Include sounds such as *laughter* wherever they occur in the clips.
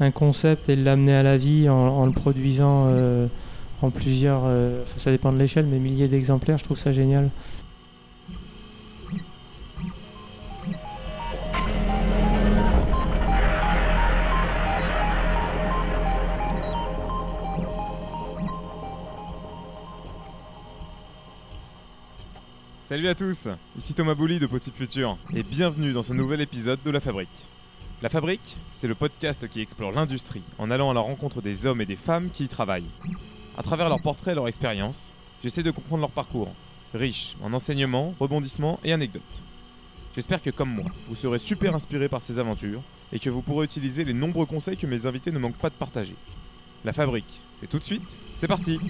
un concept et l'amener à la vie en, le produisant euh, en plusieurs, euh, ça dépend de l'échelle, mais milliers d'exemplaires, je trouve ça génial. Salut à tous, ici Thomas Bouli de Possible Futur et bienvenue dans ce nouvel épisode de La Fabrique. La Fabrique, c'est le podcast qui explore l'industrie en allant à la rencontre des hommes et des femmes qui y travaillent. À travers leurs portraits et leur expérience, j'essaie de comprendre leur parcours, riche en enseignements, rebondissements et anecdotes. J'espère que comme moi, vous serez super inspiré par ces aventures et que vous pourrez utiliser les nombreux conseils que mes invités ne manquent pas de partager. La Fabrique, c'est tout de suite, c'est parti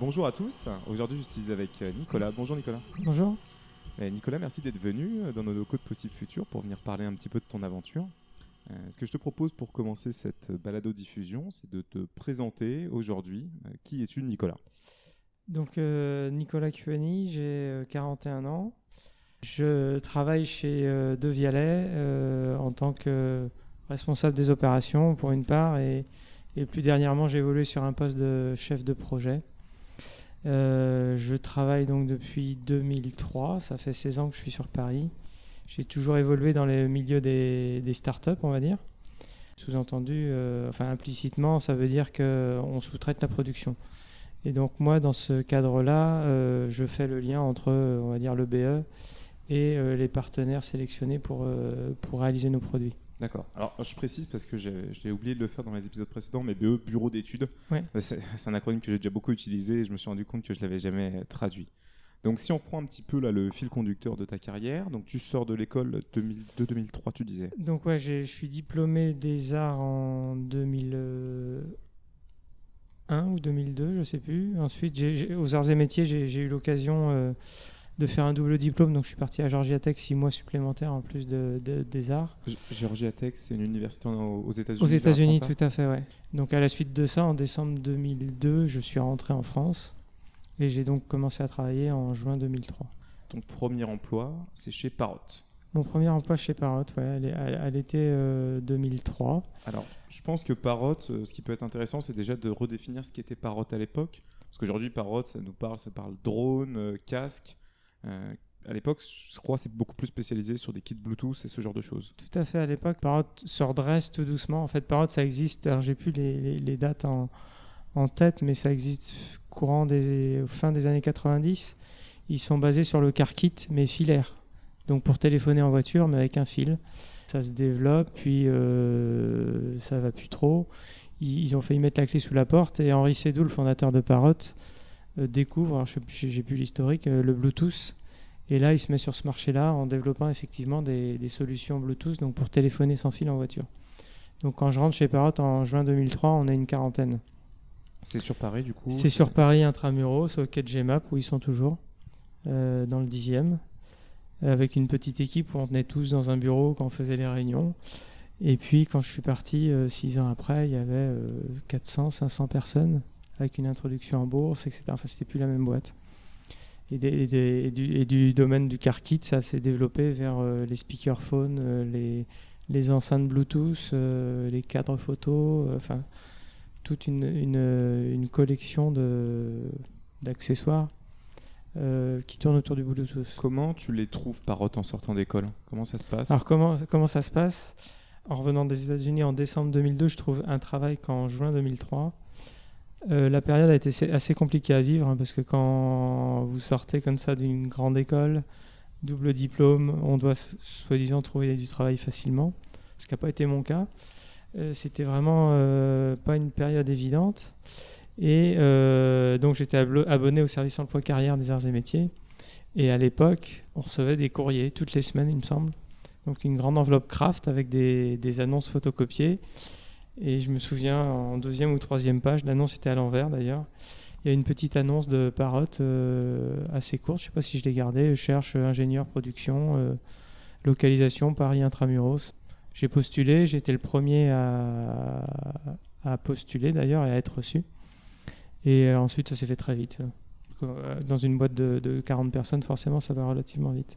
Bonjour à tous, aujourd'hui je suis avec euh, Nicolas. Bonjour Nicolas. Bonjour. Eh, Nicolas, merci d'être venu euh, dans nos locaux de Possible Futur pour venir parler un petit peu de ton aventure. Euh, ce que je te propose pour commencer cette balado-diffusion, c'est de te présenter aujourd'hui. Euh, qui es-tu Nicolas? Donc euh, Nicolas Cuani, j'ai euh, 41 ans. Je travaille chez De Vialet en tant que responsable des opérations pour une part et, et plus dernièrement j'ai évolué sur un poste de chef de projet. Euh, je travaille donc depuis 2003, ça fait 16 ans que je suis sur Paris. J'ai toujours évolué dans le milieu des, startups, on va dire. Sous-entendu, euh, enfin implicitement, ça veut dire qu'on sous-traite la production. Et donc moi, dans ce cadre-là, euh, je fais le lien entre, on va dire, le BE et les partenaires sélectionnés pour, pour réaliser nos produits. D'accord. Alors je précise parce que j'ai oublié de le faire dans les épisodes précédents, mais BE, Bureau d'études, Ouais. Euh, c'est un acronyme que j'ai déjà beaucoup utilisé et je me suis rendu compte que je l'avais jamais euh, traduit. Donc si on prend un petit peu là le fil conducteur de ta carrière, donc tu sors de l'école 2002-2003, tu disais. Donc ouais, je suis diplômé des arts en 2001 ou 2002, je sais plus. Ensuite, aux arts et métiers, j'ai j'ai eu l'occasion euh, de faire un double diplôme, donc je suis parti à Georgia Tech six mois supplémentaires en plus de, de- des arts. Georgia Tech, c'est une université aux États-Unis. Aux États-Unis, tout à fait, ouais. Donc à la suite de ça, en décembre 2002, je suis rentré en France et j'ai donc commencé à travailler en juin 2003. Ton premier emploi, c'est chez Parrot. Mon premier emploi chez Parrot, ouais, à l'été euh, 2003. Alors, je pense que Parrot, euh, ce qui peut être intéressant, c'est déjà de redéfinir ce qu'était Parrot à l'époque. Parce qu'aujourd'hui, Parrot, ça nous parle, ça parle drone, euh, casque. Euh, à l'époque, je crois, c'est beaucoup plus spécialisé sur des kits Bluetooth et ce genre de choses. Tout à fait, à l'époque, Parrot se redresse tout doucement. En fait, Parrot, ça existe, alors j'ai plus les, dates en, tête, mais ça existe courant des fin des années 90. Ils sont basés sur le car kit, mais filaire. Donc pour téléphoner en voiture, mais avec un fil. Ça se développe, puis euh, ça va plus trop. Ils, ils ont failli mettre la clé sous la porte, et Henri Sédou, le fondateur de Parrot, découvre, je sais plus- j'ai plus l'historique, euh, le Bluetooth. Et là, il se met sur ce marché-là en développant effectivement des, des solutions Bluetooth donc pour téléphoner sans fil en voiture. Donc quand je rentre chez Parrot en juin 2003, on est une quarantaine. C'est sur Paris, du coup C'est sur Paris intramuros, au quai de Gmap, où ils sont toujours, euh, dans le dixième, avec une petite équipe où on tenait tous dans un bureau quand on faisait les réunions. Et puis quand je suis parti, euh, six ans après, il y avait euh, 400, 500 personnes, avec une introduction en bourse, etc. Enfin, c'était plus la même boîte. Et, des- et des- et du, et du domaine du car kit, ça s'est développé vers euh, les speakerphones, euh, les, les enceintes Bluetooth, euh, les cadres photos, euh, enfin toute une, une, une collection d'accessoires qui tournent autour du Bluetooth. Comment tu les trouves, Parrot, en sortant d'école? Comment ça se passe? Alors comment, comment ça se passe? En revenant des États-Unis en décembre 2002, je trouve un travail qu'en juin 2003. Euh, la période a été assez- compliquée à vivre hein, parce que quand vous sortez comme ça d'une grande école, double diplôme, on doit soi-disant trouver du travail facilement, ce qui n'a pas été mon cas. Euh, C'était vraiment euh, pas une période évidente. Et donc j'étais abonné au service emploi carrière des arts et métiers. Et à l'époque, on recevait des courriers toutes les semaines, il me semble. Donc une grande enveloppe craft avec des annonces photocopiées. Et je me souviens, en deuxième ou troisième page, l'annonce était à l'envers d'ailleurs. Il y a une petite annonce de Parrot euh, assez courte, je ne sais pas si je l'ai gardée. Cherche ingénieur production, euh, localisation Paris Intramuros. J'ai postulé, j'ai été le premier à, à postuler d'ailleurs et à être reçu. Et ensuite, ça s'est fait très vite. Dans une boîte de, de 40 personnes, forcément, ça va relativement vite.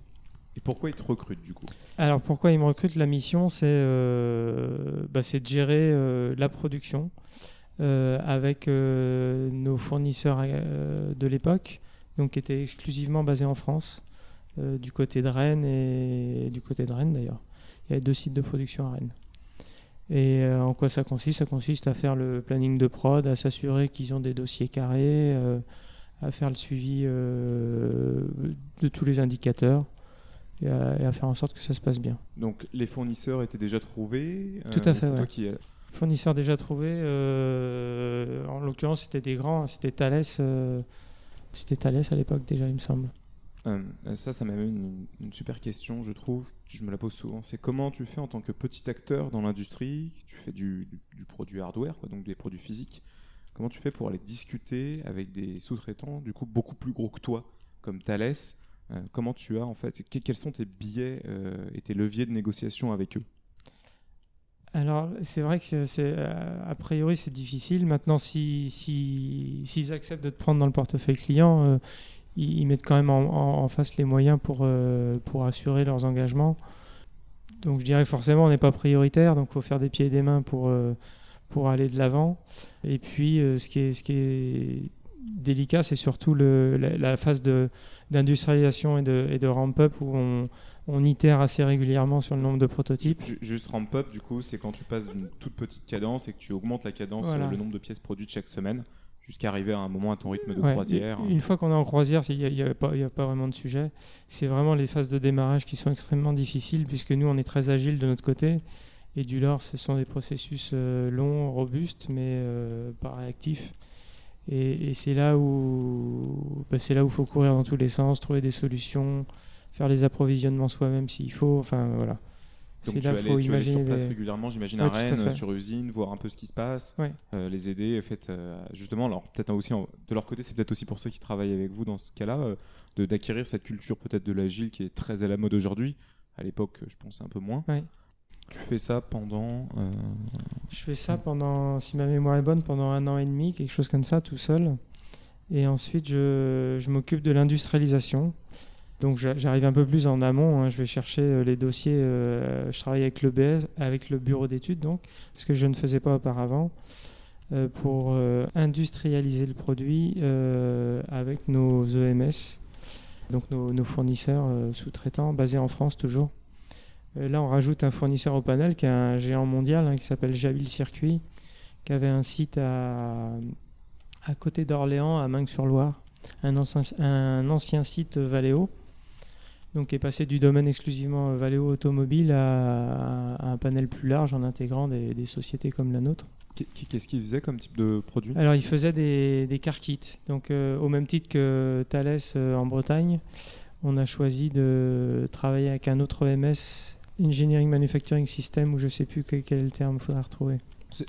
Et pourquoi ils te recrutent du coup Alors pourquoi ils me recrutent La mission, c'est euh, bah, de gérer euh, la production euh, avec nos fournisseurs de l'époque, donc qui étaient exclusivement basés en France, du côté de Rennes et du côté de Rennes d'ailleurs. Il y avait deux sites de production à Rennes. Et en quoi ça consiste? Ça consiste à faire le planning de prod, à s'assurer qu'ils ont des dossiers carrés, à faire le suivi de tous les indicateurs et à, et à faire en sorte que ça se passe bien. Donc les fournisseurs étaient déjà trouvés Tout à euh, fait, C'est toi ouais. qui Fournisseurs déjà trouvés, euh, en l'occurrence c'était des grands, c'était Thales, euh, c'était Thales à l'époque déjà il me semble. Euh, ça, ça m'amène une, une super question, je trouve. Je me la pose souvent. C'est comment tu fais en tant que petit acteur dans l'industrie Tu fais du, du- du produit hardware, quoi, donc des produits physiques. Comment tu fais pour aller discuter avec des sous-traitants, du coup beaucoup plus gros que toi, comme Thales Euh, Comment tu as en fait que- Quels sont tes billets euh, et tes leviers de négociation avec eux? Alors c'est vrai que c'est, euh, a priori c'est difficile. Maintenant si, si, s'ils acceptent de te prendre dans le portefeuille client, euh, ils, mettent quand même en, face les moyens pour, euh, pour assurer leurs engagements. Donc je dirais forcément on n'est pas prioritaire, donc il faut faire des pieds et des mains pour, euh, pour aller de l'avant. Et puis euh, ce, qui est, ce qui est délicat, c'est surtout le, la phase de, d'industrialisation et de, et de ramp-up où on, on itère assez régulièrement sur le nombre de prototypes. Ju- Juste ramp up, du coup, c'est quand tu passes d'une toute petite cadence et que tu augmentes la cadence, Voilà. euh, le nombre de pièces produites chaque semaine, jusqu'à arriver à un moment à ton rythme de Ouais, croisière. Une fois qu'on est en croisière, il n'y a pas vraiment de sujet. C'est vraiment les phases de démarrage qui sont extrêmement difficiles puisque nous, on est très agile de notre côté. Et du lors, ce sont des processus euh, longs, robustes, mais euh, pas réactifs. Et, et c'est là où bah, c'est là où il faut courir dans tous les sens, trouver des solutions, faire les approvisionnements soi-même s'il faut. Enfin voilà. Donc C'est tu là allais, faut tu allais sur place les- régulièrement, j'imagine Ouais, à Rennes, sur usine, voir un peu ce qui se passe, Ouais. euh, les aider, faites euh, justement, alors peut-être aussi en- de leur côté, c'est peut-être aussi pour ça qu'ils travaillent avec vous dans ce cas-là, euh, d'acquérir cette culture peut-être de l'agile qui est très à la mode aujourd'hui. À l'époque, je pense un peu moins. Ouais. Tu fais ça pendant. euh, Je fais ça pendant, si ma mémoire est bonne, pendant un an et demi, quelque chose comme ça, tout seul. Et ensuite, je, je m'occupe de l'industrialisation. Donc, j'a- j'arrive un peu plus en amont. hein. Je vais chercher euh, les dossiers. euh, je travaille avec le BS, avec le bureau d'études, donc, ce que je ne faisais pas auparavant, pour industrialiser le produit avec nos EMS, donc nos, fournisseurs sous-traitants basés en France toujours. Euh, Là, on rajoute un fournisseur au panel qui est un géant mondial hein, qui s'appelle Jabil Circuit, qui avait un site à, à côté d'Orléans, à Meung-sur-Loire, un ancien, un ancien site Valeo, donc qui est passé du domaine exclusivement Valeo automobile à, à un panel plus large en intégrant des, des sociétés comme la nôtre. qu'est- Qu'est-ce qu'ils faisaient comme type de produit? Alors, il faisait des, des car kits. Donc, euh, au même titre que Thales euh, en Bretagne, on a choisi de travailler avec un autre EMS, Engineering Manufacturing System, ou je sais plus que- quel est le terme, il faudra retrouver.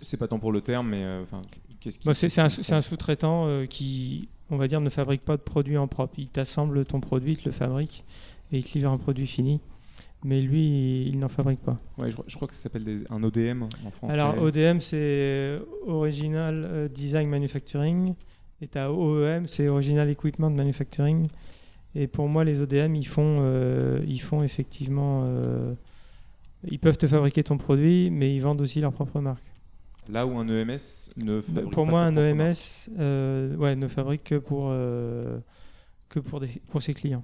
C'est pas tant pour le terme, mais euh, enfin, qu'est-ce qui- Bon, c'est c'est un, un sous-traitant euh, qui, on va dire, ne fabrique pas de produit en propre. Il t'assemble ton produit, il te le fabrique et il te livre un produit fini. Mais lui, il, il n'en fabrique pas. Ouais, je, crois- je crois que ça s'appelle un ODM en français. Alors, ODM, c'est Original euh, Design Manufacturing. Et tu as OEM, c'est Original Equipment Manufacturing. Et pour moi, les ODM, ils font, euh, ils font effectivement. euh, ils peuvent te fabriquer ton produit, mais ils vendent aussi leur propre marque. Là où un EMS ne fabrique pour pas moi, un EMS marque. euh, ouais, ne fabrique que pour, euh, que pour, des, pour ses clients.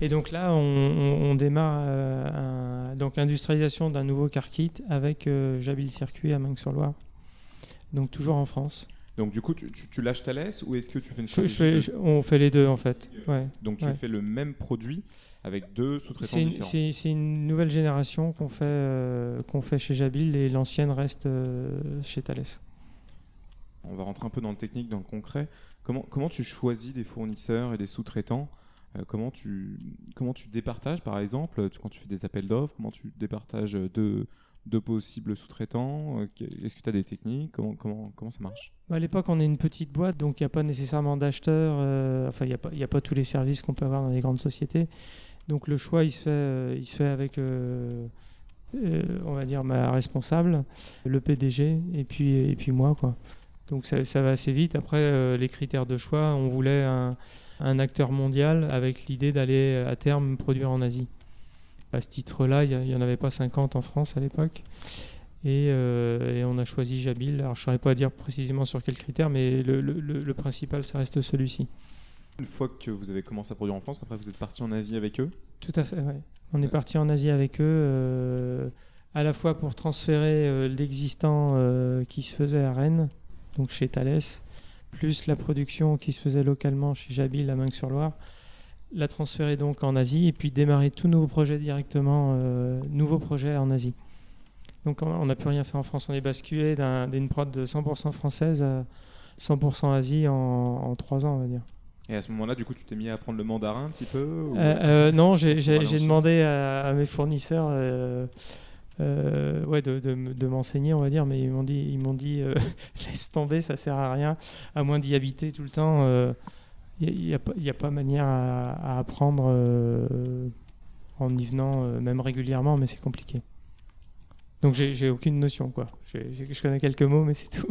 Et donc là, on, on- on démarre euh, un- donc l'industrialisation d'un nouveau car kit avec euh, Jabil Circuit à Meung-sur-Loire. Donc toujours en France. Donc du coup, tu, tu, tu lâches Thales ou est-ce que tu fais une je- on fait les deux en fait. Ouais. Donc tu ouais. fais le même produit avec deux sous-traitants C'est une, différents. c'est- une nouvelle génération qu'on fait, euh, qu'on fait chez Jabil et l'ancienne reste euh, chez Thales. On va rentrer un peu dans le technique, dans le concret. Comment, comment tu choisis des fournisseurs et des sous-traitants Euh, comment, tu, comment tu départages, par exemple, quand tu fais des appels d'offres, comment tu départages deux, deux possibles sous-traitants Euh, Est-ce que tu as des techniques comment, comment, comment ça marche? Bah, À l'époque, on est une petite boîte, donc il n'y a pas nécessairement d'acheteurs. euh, enfin, il n'y a, pas- tous les services qu'on peut avoir dans les grandes sociétés. Donc le choix, il se fait, euh, il se fait avec, on va dire, ma responsable, le PDG, et puis, et puis moi. Quoi. Donc ça, va assez vite. Après, les critères de choix, on voulait un acteur mondial avec l'idée d'aller à terme produire en Asie. À ce titre-là, il n'y en avait pas 50 en France à l'époque. Euh, et, on a choisi Jabil. Alors, je ne saurais pas dire précisément sur quels critères, mais le, principal, ça reste celui-ci. Une fois que vous avez commencé à produire en France, après vous êtes parti en Asie avec eux? Tout à fait, oui. On est parti en Asie avec eux, euh, à la fois pour transférer euh, l'existant qui se faisait à Rennes, donc chez Thales, plus la production qui se faisait localement chez Jabil à Meung-sur-Loire, la transférer donc en Asie et puis démarrer tout nouveau projet directement, nouveau projet en Asie. Donc on n'a plus rien fait en France. On est basculé d'une prod de 100% française à 100% Asie en, trois 3 ans, on va dire. Et à ce moment-là, du coup, tu t'es mis à apprendre le mandarin un petit peu euh, euh, Non, j'ai demandé à, mes fournisseurs euh, ouais, de, de, m'enseigner, on va dire, mais ils m'ont dit, ils m'ont dit *laughs* laisse tomber, ça sert à rien, à moins d'y habiter tout le temps. Il n'y a, a, pas manière à, à apprendre en y venant, même régulièrement, mais c'est compliqué. Donc j'ai aucune notion quoi. je connais quelques mots mais c'est tout.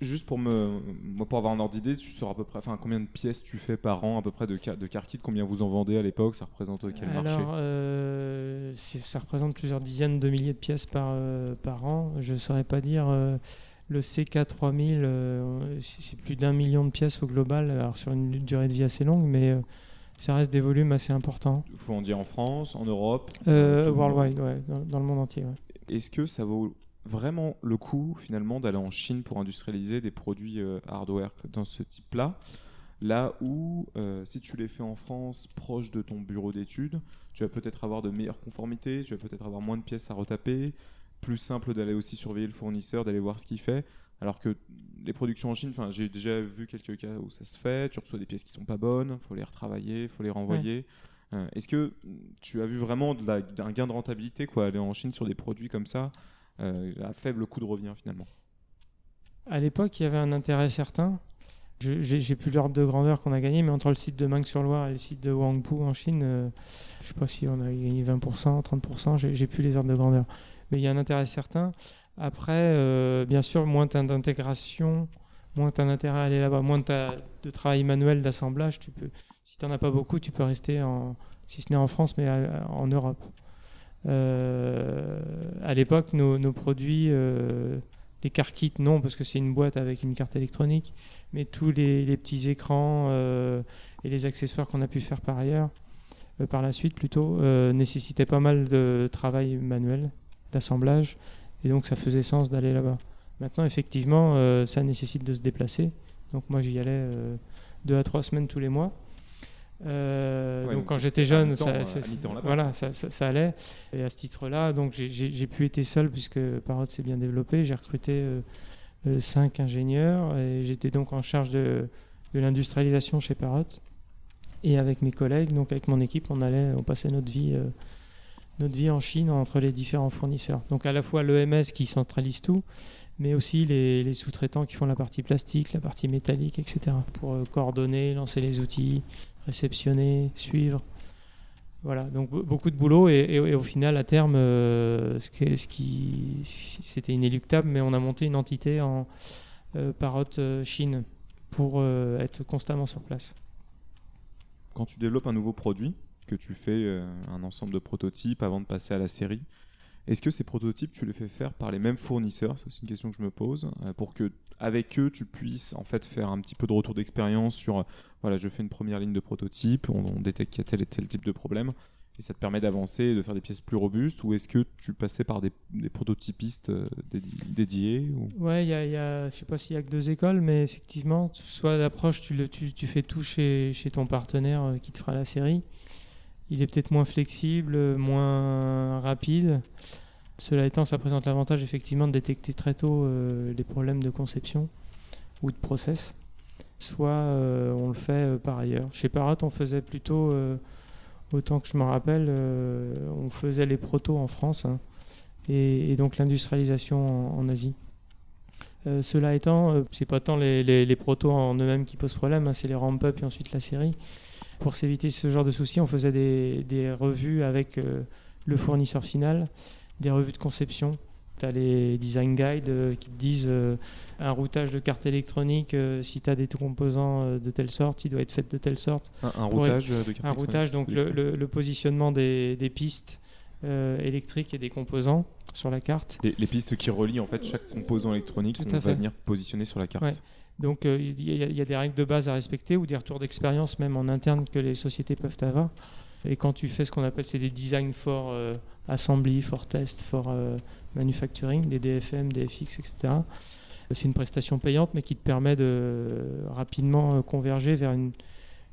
Juste pour me, moi pour avoir un ordre d'idée, tu sauras à peu près, enfin combien de pièces tu fais par an à peu près de de car kit, combien vous en vendez à l'époque, ça représente quel Alors, marché euh, Ça représente plusieurs dizaines de milliers de pièces par euh, par an. Je saurais pas dire. Euh, le CK3000, c'est plus d'un million de pièces au global, alors sur une durée de vie assez longue, mais ça reste des volumes assez importants. Il faut en dire en France, en Europe Worldwide, ouais, dans, le monde entier. Ouais. Est-ce que ça vaut vraiment le coup finalement d'aller en Chine pour industrialiser des produits euh, hardware dans ce type-là? Là où, euh, si tu les fais en France, proche de ton bureau d'études, tu vas peut-être avoir de meilleures conformités, tu vas peut-être avoir moins de pièces à retaper, plus simple d'aller aussi surveiller le fournisseur, d'aller voir ce qu'il fait. Alors que les productions en Chine, j'ai déjà vu quelques cas où ça se fait, tu reçois des pièces qui sont pas bonnes, faut les retravailler, il faut les renvoyer. Euh, est-ce que tu as vu vraiment un gain de rentabilité, quoi, aller en Chine sur des produits comme ça, euh, à faible coût de revient finalement? À l'époque, il y avait un intérêt certain. J'ai plus l'ordre de grandeur qu'on a gagné, mais entre le site de Meung-sur-Loire et le site de Wangpu en Chine, euh, je ne sais pas si on a gagné 20%, 30%, j'ai plus les ordres de grandeur. Mais il y a un intérêt certain. Après, bien sûr, moins tu as d'intégration, moins tu as d'intérêt à aller là-bas, moins tu as de travail manuel d'assemblage, tu peux, si tu n'en as pas beaucoup, tu peux rester, en, si ce n'est en France, mais en Europe. Euh, à l'époque, nos, produits, euh, les car kits, non, parce que c'est une boîte avec une carte électronique, mais tous les, petits écrans euh, et les accessoires qu'on a pu faire par ailleurs, par la suite plutôt, nécessitaient pas mal de travail manuel, d'assemblage, et donc ça faisait sens d'aller là-bas. Maintenant, effectivement, ça nécessite de se déplacer. Donc moi, j'y allais deux à trois semaines tous les mois. Euh, donc, quand j'étais jeune, ça, voilà, ça, ça, allait. Et à ce titre-là, donc j'ai pu être seul puisque Parrot s'est bien développé. J'ai recruté euh, euh, cinq ingénieurs et j'étais donc en charge de, de l'industrialisation chez Parrot. Et avec mes collègues, donc avec mon équipe, on allait, on passait notre vie, notre vie en Chine entre les différents fournisseurs. Donc à la fois l'EMS qui centralise tout, mais aussi les, sous-traitants qui font la partie plastique, la partie métallique, etc. Pour coordonner, lancer les outils, réceptionner, suivre. Voilà, donc beaucoup de boulot et, au final, à terme, euh, ce qui c'était inéluctable, mais on a monté une entité en euh, parotte euh, Chine pour être constamment sur place. Quand tu développes un nouveau produit, que tu fais un ensemble de prototypes avant de passer à la série, est-ce que ces prototypes, tu les fais faire par les mêmes fournisseurs? C'est une question que je me pose. Euh, pour que avec eux, tu puisses en fait faire un petit peu de retour d'expérience sur, voilà, je fais une première ligne de prototype, on, détecte qu'il y a tel et tel type de problème, et ça te permet d'avancer et de faire des pièces plus robustes. Ou est-ce que tu passais par des, prototypistes euh, dédiés ou... Ouais, il y a, je sais pas s'il y a que deux écoles, mais effectivement, soit l'approche, tu, tu, tu, fais tout chez, chez ton partenaire euh, qui te fera la série il est peut-être moins flexible, moins rapide. Cela étant, ça présente l'avantage effectivement de détecter très tôt euh, les problèmes de conception ou de process. Soit euh, on le fait euh, par ailleurs. Chez Parat, on faisait plutôt, autant que je me rappelle, on faisait les protos en France hein, et, donc l'industrialisation en, Asie. cela étant, c'est pas tant les, les, protos en eux-mêmes qui posent problème, hein, c'est les ramp-up et ensuite la série. Pour s'éviter ce genre de soucis, on faisait des, revues avec le fournisseur final, des revues de conception, Tu as les design guides euh, qui te disent euh, un routage de carte électronique, euh, si tu as des composants de telle sorte, il doit être fait de telle sorte. Un, un routage de carte Un routage, donc le, le, le, positionnement des, des pistes électriques et des composants sur la carte. Les, les, pistes qui relient en fait chaque composant électronique, Tout on va venir positionner sur la carte. Ouais. Donc il y, y, a des règles de base à respecter ou des retours d'expérience même en interne que les sociétés peuvent avoir. Et quand tu fais ce qu'on appelle c'est des design for assembly, for test, for manufacturing, des DFM, DFX, etc. C'est une prestation payante, mais qui te permet de rapidement converger vers une,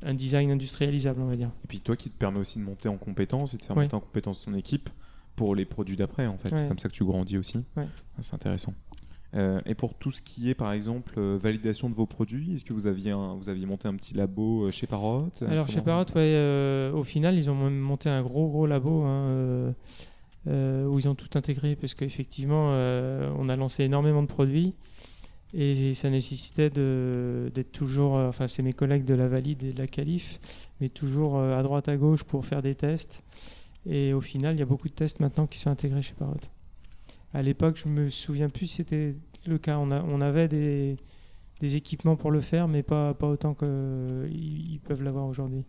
un design industrialisable, on va dire. Et puis toi, qui te permet aussi de monter en compétence et de faire monter en compétence ton équipe pour les produits d'après, en fait. C'est comme ça que tu grandis aussi. Ouais. C'est intéressant. Euh, et pour tout ce qui est, par exemple, euh, validation de vos produits, est-ce que vous aviez, un, vous aviez monté un petit labo euh, chez Parrot Alors, chez Parrot, ouais, au final, ils ont monté un gros, gros labo. Hein, où ils ont tout intégré, parce qu'effectivement, on a lancé énormément de produits et ça nécessitait d'être toujours, enfin c'est mes collègues de la Valide et de la Calif, mais toujours à droite à gauche pour faire des tests. Et au final, il y a beaucoup de tests maintenant qui sont intégrés chez Parrot. À l'époque, je me souviens plus si c'était le cas. On, a, on avait des, des, équipements pour le faire, mais pas, pas autant qu'ils peuvent l'avoir aujourd'hui.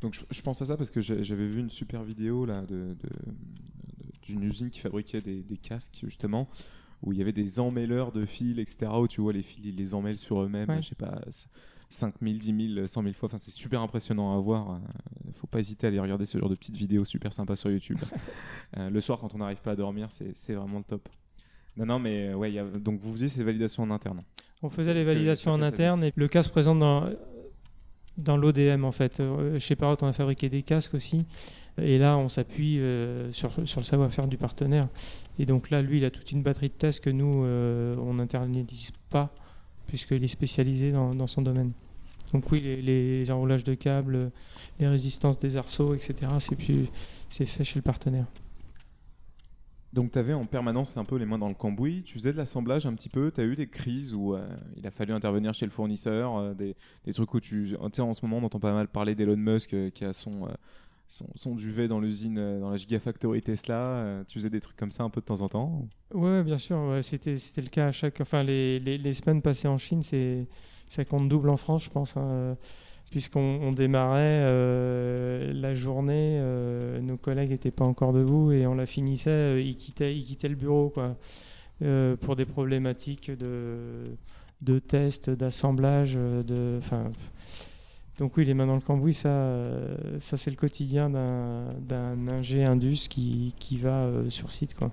Donc je, je, pense à ça parce que j'avais vu une super vidéo là de, d'une de, usine qui fabriquait des, des, casques justement où il y avait des emmêleurs de fils etc où tu vois les fils ils les emmêlent sur eux-mêmes ouais. je sais pas 5000, 10 000, 100 000 fois. Enfin c'est super impressionnant à voir. Euh, faut pas hésiter à aller regarder ce genre de petites vidéos super sympas sur YouTube. *laughs* Euh, le soir quand on n'arrive pas à dormir c'est vraiment le top. Non non mais euh, ouais y a, donc vous faisiez ces validations en interne. On faisait les validations en interne et le cas se présente dans dans l'ODM en fait. Chez Parrot, on a fabriqué des casques aussi. Et là, on s'appuie euh, sur, sur, le savoir-faire du partenaire. Et donc là, lui, il a toute une batterie de tests que nous, euh, on n'internalise pas, puisqu'il est spécialisé dans, son domaine. Donc oui, les, les, enroulages de câbles, les résistances des arceaux, etc., c'est fait chez le partenaire. Donc tu avais en permanence un peu les mains dans le cambouis, tu faisais de l'assemblage un petit peu, tu as eu des crises où euh, il a fallu intervenir chez le fournisseur, euh, des, des, trucs où tu... Tu sais, en ce moment on entend pas mal parler d'Elon Musk euh, qui a son, son, son, duvet dans l'usine, dans la Gigafactory Tesla, tu faisais des trucs comme ça un peu de temps en temps Ouais, bien sûr, ouais, c'était le cas à chaque... Enfin, les, les, les semaines passées en Chine, ça compte double en France, je pense. Hein puisqu'on démarrait euh, la journée, euh, nos collègues n'étaient pas encore debout et on la finissait, euh, ils, quittaient, ils quittaient le bureau quoi, euh, pour des problématiques de, de tests, d'assemblage. De, donc oui, les mains dans le cambouis, ça, ça c'est le quotidien d'un ingé indus qui, qui va sur site. Quoi.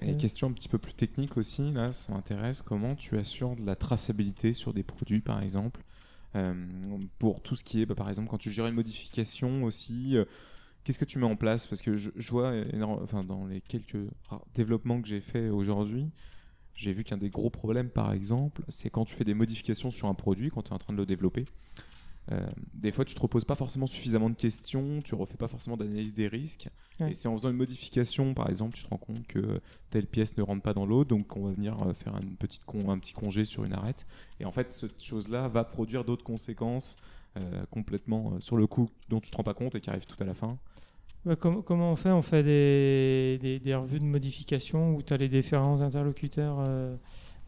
Et question un petit peu plus technique aussi, là, ça m'intéresse. Comment tu assures de la traçabilité sur des produits, par exemple euh, pour tout ce qui est, bah, par exemple, quand tu gères une modification aussi, euh, qu'est-ce que tu mets en place? Parce que je, je vois, enfin, dans les quelques développements que j'ai fait aujourd'hui, j'ai vu qu'un des gros problèmes, par exemple, c'est quand tu fais des modifications sur un produit, quand tu es en train de le développer. Euh, des fois, tu te reposes pas forcément suffisamment de questions, tu refais pas forcément d'analyse des risques. Ouais. Et c'est en faisant une modification, par exemple, tu te rends compte que telle pièce ne rentre pas dans l'eau, donc on va venir euh, faire une petite con, un petit congé sur une arête. Et en fait, cette chose-là va produire d'autres conséquences euh, complètement euh, sur le coup dont tu te rends pas compte et qui arrivent tout à la fin. Comment on fait? On fait des, revues de modification où tu as les différents interlocuteurs euh,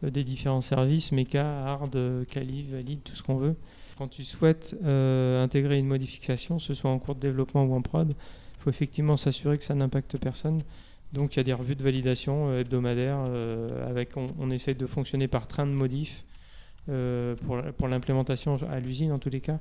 des différents services, méca, hard, quali, valide, tout ce qu'on veut. Quand tu souhaites euh, intégrer une modification, ce soit en cours de développement ou en prod, il faut effectivement s'assurer que ça n'impacte personne. Donc il y a des revues de validation euh, hebdomadaires avec on, on, essaie de fonctionner par train de modif pour l'implémentation à l'usine en tous les cas.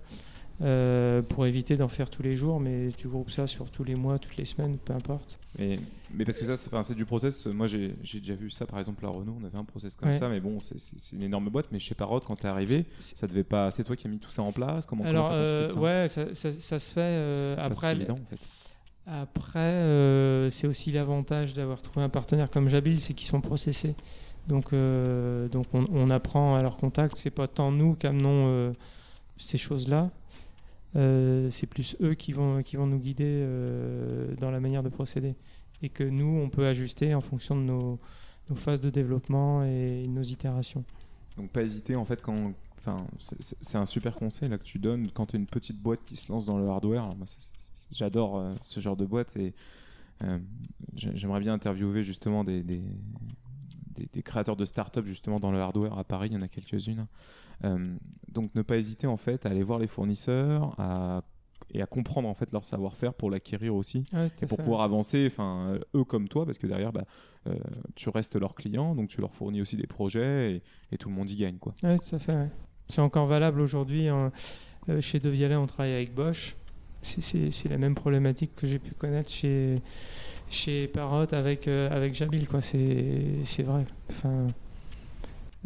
Euh, pour éviter d'en faire tous les jours, mais tu groupes ça sur tous les mois, toutes les semaines, peu importe. Mais, mais parce que ça, c'est du process. Moi, j'ai déjà vu ça, par exemple, à Renault, on avait un process comme ouais. ça, mais bon, c'est une énorme boîte. Mais chez Parrot, quand tu es arrivé, ça devait pas. C'est toi qui as mis tout ça en place? Comment Alors, euh, ça? ouais, ça, ça, ça, se fait euh, après. Évident, en fait. Après, euh, c'est aussi l'avantage d'avoir trouvé un partenaire comme Jabil, c'est qu'ils sont processés. Donc, euh, donc on, on, apprend à leur contact. C'est pas tant nous qu'amenons ces choses-là. Euh, c'est plus eux qui vont, qui vont nous guider euh, dans la manière de procéder. Et que nous, on peut ajuster en fonction de nos, phases de développement et nos itérations. Donc pas hésiter en fait quand... Enfin, c'est un super conseil là que tu donnes quand tu as une petite boîte qui se lance dans le hardware. J'adore euh, ce genre de boîte et J'aimerais bien interviewer justement des, des, créateurs de start-up justement dans le hardware à Paris, il y en a quelques-unes. donc ne pas hésiter en fait à aller voir les fournisseurs, à et à comprendre en fait leur savoir-faire pour l'acquérir aussi. Et pour pouvoir avancer enfin eux comme toi parce que derrière bah, euh, tu restes leur client donc tu leur fournis aussi des projets et, tout le monde y gagne quoi. Oui tout à fait c'est encore valable aujourd'hui hein. euh, chez Devialet on travaille avec Bosch. C'est la même problématique que j'ai pu connaître chez chez Parrot avec euh, avec Jabil quoi c'est vrai enfin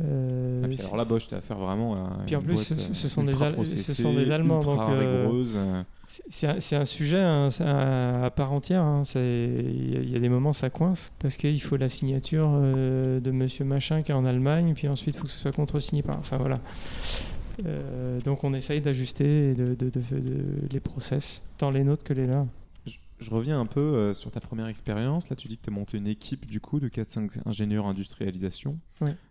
euh, ah, alors la Bosch, tu as affaire vraiment à. Puis en plus, ce, sont des ce, sont des Allemands. Donc, euh, c'est un, sujet hein, à part entière. Hein, il y, a des moments ça coince parce qu'il faut la signature euh, de monsieur machin qui est en Allemagne, puis ensuite il faut que ce soit contresigné par. Enfin voilà. donc on essaye d'ajuster de, de, les process, tant les nôtres que les leurs. Je reviens un peu euh, sur ta première expérience. Là, tu dis que tu as monté une équipe du coup de 4-5 ingénieurs industrialisation.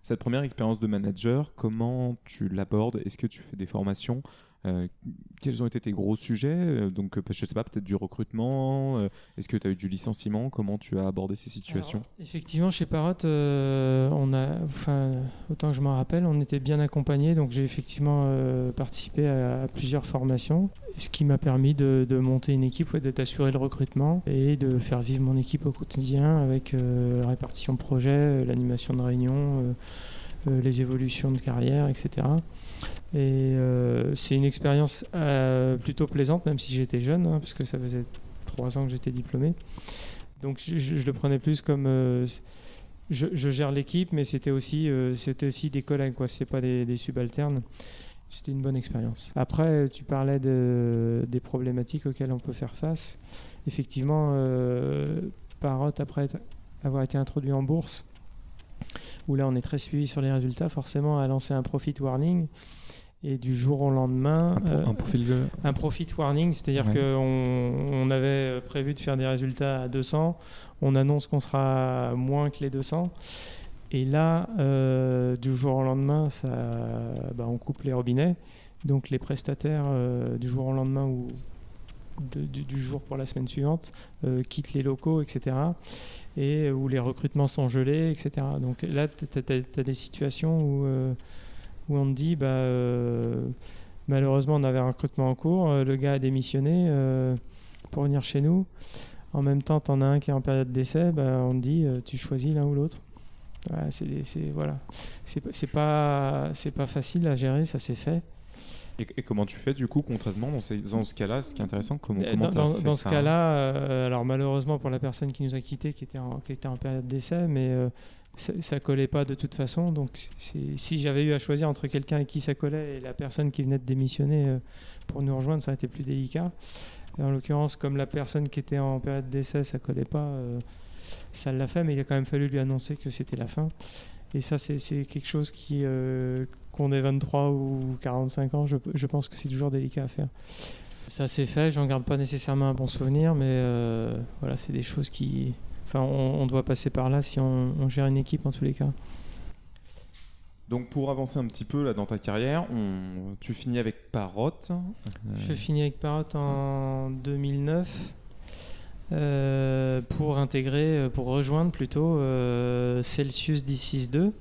Cette première expérience de manager, comment tu l'abordes? Est-ce que tu fais des formations? Euh, quels ont été tes gros sujets? Euh, Donc, je sais pas, peut-être du recrutement. Est-ce que tu as eu du licenciement? Comment tu as abordé ces situations? Effectivement, chez Parrot, on a, enfin, autant que je m'en rappelle, on était bien accompagnés. Donc, j'ai effectivement participé à, plusieurs formations, ce qui m'a permis de, monter une équipe, de d'assurer le recrutement et de faire vivre mon équipe au quotidien avec la répartition de projets, l'animation de réunions, les évolutions de carrière, etc. Et euh, c'est une expérience euh, plutôt plaisante, même si j'étais jeune, hein, parce que ça faisait trois ans que j'étais diplômé. Donc je, le prenais plus comme euh, je, gère l'équipe, mais c'était aussi, des collègues, quoi. C'était pas des, subalternes. C'était une bonne expérience. Après, tu parlais de, des problématiques auxquelles on peut faire face. Effectivement, Parrot, après avoir été introduit en bourse, où là on est très suivi sur les résultats, forcément a lancé un profit warning et du jour au lendemain, un, euh, un, profit, warning, c'est-à-dire qu'on on avait prévu de faire des résultats à 200, on annonce qu'on sera moins que les 200, et là, euh, du jour au lendemain, ça, bah, on coupe les robinets, donc les prestataires euh, du jour au lendemain ou du, jour pour la semaine suivante quittent les locaux, etc. Et où les recrutements sont gelés, etc. Donc là, tu as, des situations où on te dit bah, euh, malheureusement on avait un recrutement en cours, euh, le gars a démissionné euh, pour venir chez nous. En même temps, tu en as un qui est en période d'essai, bah, on te dit tu choisis l'un ou l'autre. C'est voilà. C'est pas c'est pas facile à gérer, ça s'est fait. Et, comment tu fais du coup concrètement dans, dans ce cas-là Ce qui est intéressant, comment, comment dans, fait dans ce cas-là, alors malheureusement pour la personne qui nous a quittés, qui était en, qui était en période d'essai, mais ça, ça, collait pas de toute façon. Donc, si j'avais eu à choisir entre quelqu'un avec qui ça collait et la personne qui venait de démissionner euh, pour nous rejoindre, ça aurait été plus délicat. en l'occurrence, comme la personne qui était en période d'essai, ça collait pas, euh, ça l'a fait, mais il a quand même fallu lui annoncer que c'était la fin. Et ça, c'est quelque chose qui, euh, qu'on ait 23 ou 45 ans, je, je pense que c'est toujours délicat à faire. Ça s'est fait, j'en garde pas nécessairement un bon souvenir, mais voilà, c'est des choses qui, on, doit passer par là si on, gère une équipe en tous les cas. Donc pour avancer un petit peu là dans ta carrière, tu finis avec Parrot. Euh, Je finis avec Parrot en 2009 euh, pour intégrer, euh, pour rejoindre plutôt Celsius D62,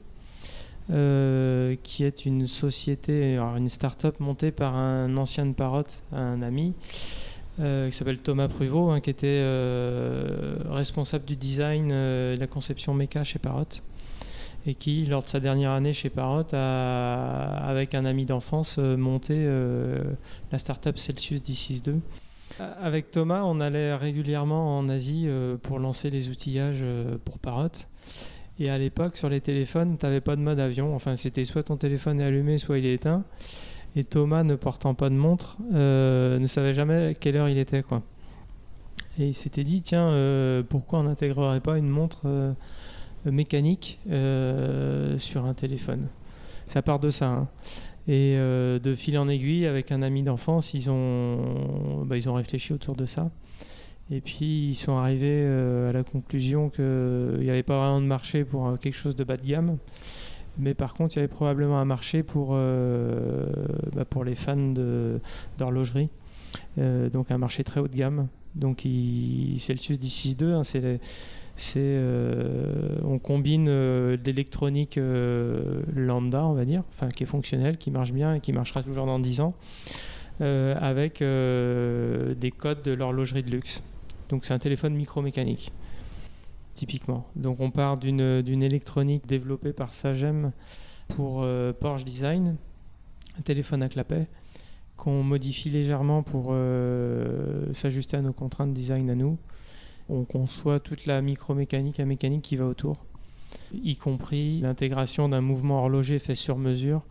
qui est une société, une start-up montée par un ancien de Parrot, un ami, euh, qui s'appelle Thomas Pruvot, hein, qui était euh, responsable du design euh, et de la conception méca chez Parrot, et qui, lors de sa dernière année chez Parrot, a, avec un ami d'enfance, monté la startup Celsius D62. Avec Thomas, on allait régulièrement en Asie pour lancer les outillages pour Parrot. Et à l'époque, sur les téléphones, tu n'avais pas de mode avion. Enfin, c'était soit ton téléphone est allumé, soit il est éteint. Et Thomas, ne portant pas de montre, euh, ne savait jamais à quelle heure il était. Quoi. Et il s'était dit, tiens, euh, pourquoi on n'intégrerait pas une montre euh, mécanique sur un téléphone? Ça part de ça. Hein. Et de fil en aiguille, avec un ami d'enfance, ils, ont, bah, ils ont réfléchi autour de ça. Et puis ils sont arrivés à la conclusion qu'il n'y avait pas vraiment de marché pour quelque chose de bas de gamme. Mais par contre, il y avait probablement un marché pour, euh, bah, pour les fans d'horlogerie. Euh, donc un marché très haut de gamme. Donc Celsius D62, hein, c'est c'est, euh, on combine euh, de l'électronique euh, lambda, on va dire, enfin qui est fonctionnelle, qui marche bien et qui marchera toujours dans 10 ans, euh, avec euh, des codes de l'horlogerie de luxe. Donc c'est un téléphone micromécanique, typiquement. Donc on part d'une électronique développée par Sagem pour euh, Porsche Design, un téléphone à clapet qu'on modifie légèrement pour euh, s'ajuster à nos contraintes design à nous. On conçoit toute la micromécanique et mécanique qui va autour, y compris l'intégration d'un mouvement horloger fait sur mesure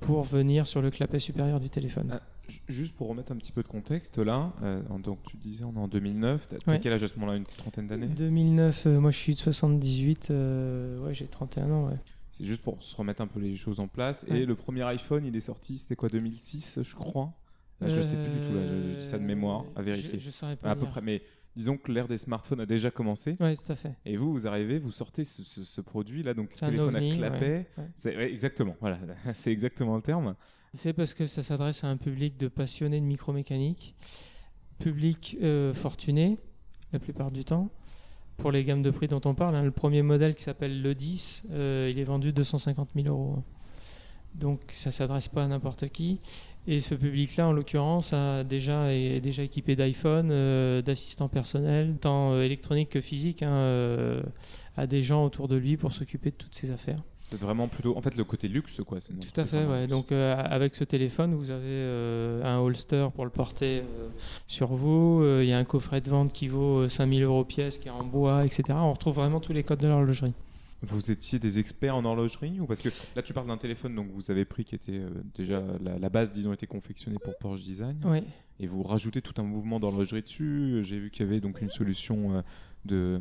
pour venir sur le clapet supérieur du téléphone. Ah, ju- Juste pour remettre un petit peu de contexte, là, euh, donc tu disais on est en 2009, t'as Ouais. quel âge à ce moment-là? Une trentaine d'années? 2009, euh, moi je suis de 78, euh, ouais j'ai 31 ans. Ouais. C'est juste pour se remettre un peu les choses en place. Ouais. Et le premier iPhone, il est sorti, c'était quoi, 2006, je crois? Je sais plus du tout, là, je, je dis ça de mémoire, à vérifier. Je, je saurais pas à peu près, mais disons que l'ère des smartphones a déjà commencé. Ouais, tout à fait. Et vous, vous arrivez, vous sortez ce, ce- ce produit-là, donc téléphone ovni, à clapet. ouais, ouais. C'est ouais, exactement, voilà, *laughs* c'est exactement le terme. C'est parce que ça s'adresse à un public de passionnés de micromécanique, public euh, fortuné la plupart du temps. Pour les gammes de prix dont on parle, hein, le premier modèle qui s'appelle le 10, euh, il est vendu 250 000 euros. Donc ça s'adresse pas à n'importe qui. Et ce public-là, en l'occurrence, a déjà, est déjà équipé d'iPhone, euh, d'assistants personnels, tant euh, électroniques que physiques, hein, euh, a des gens autour de lui pour s'occuper de toutes ses affaires. C'est vraiment plutôt, en fait, le côté luxe, quoi. c'est une Tout à fait, ouais. luxe. Donc euh, avec ce téléphone, vous avez un holster pour le porter sur vous. Il y a un coffret de vente qui vaut euh, 5000 euros pièce, qui est en bois, etc. On retrouve vraiment tous les codes de l'horlogerie. Vous étiez des experts en horlogerie ou parce que là tu parles d'un téléphone donc vous avez pris qui était euh, déjà la, la base disons était confectionnée pour Porsche Design Oui. et vous rajoutez tout un mouvement d'horlogerie dessus. J'ai vu qu'il y avait donc une solution euh, de,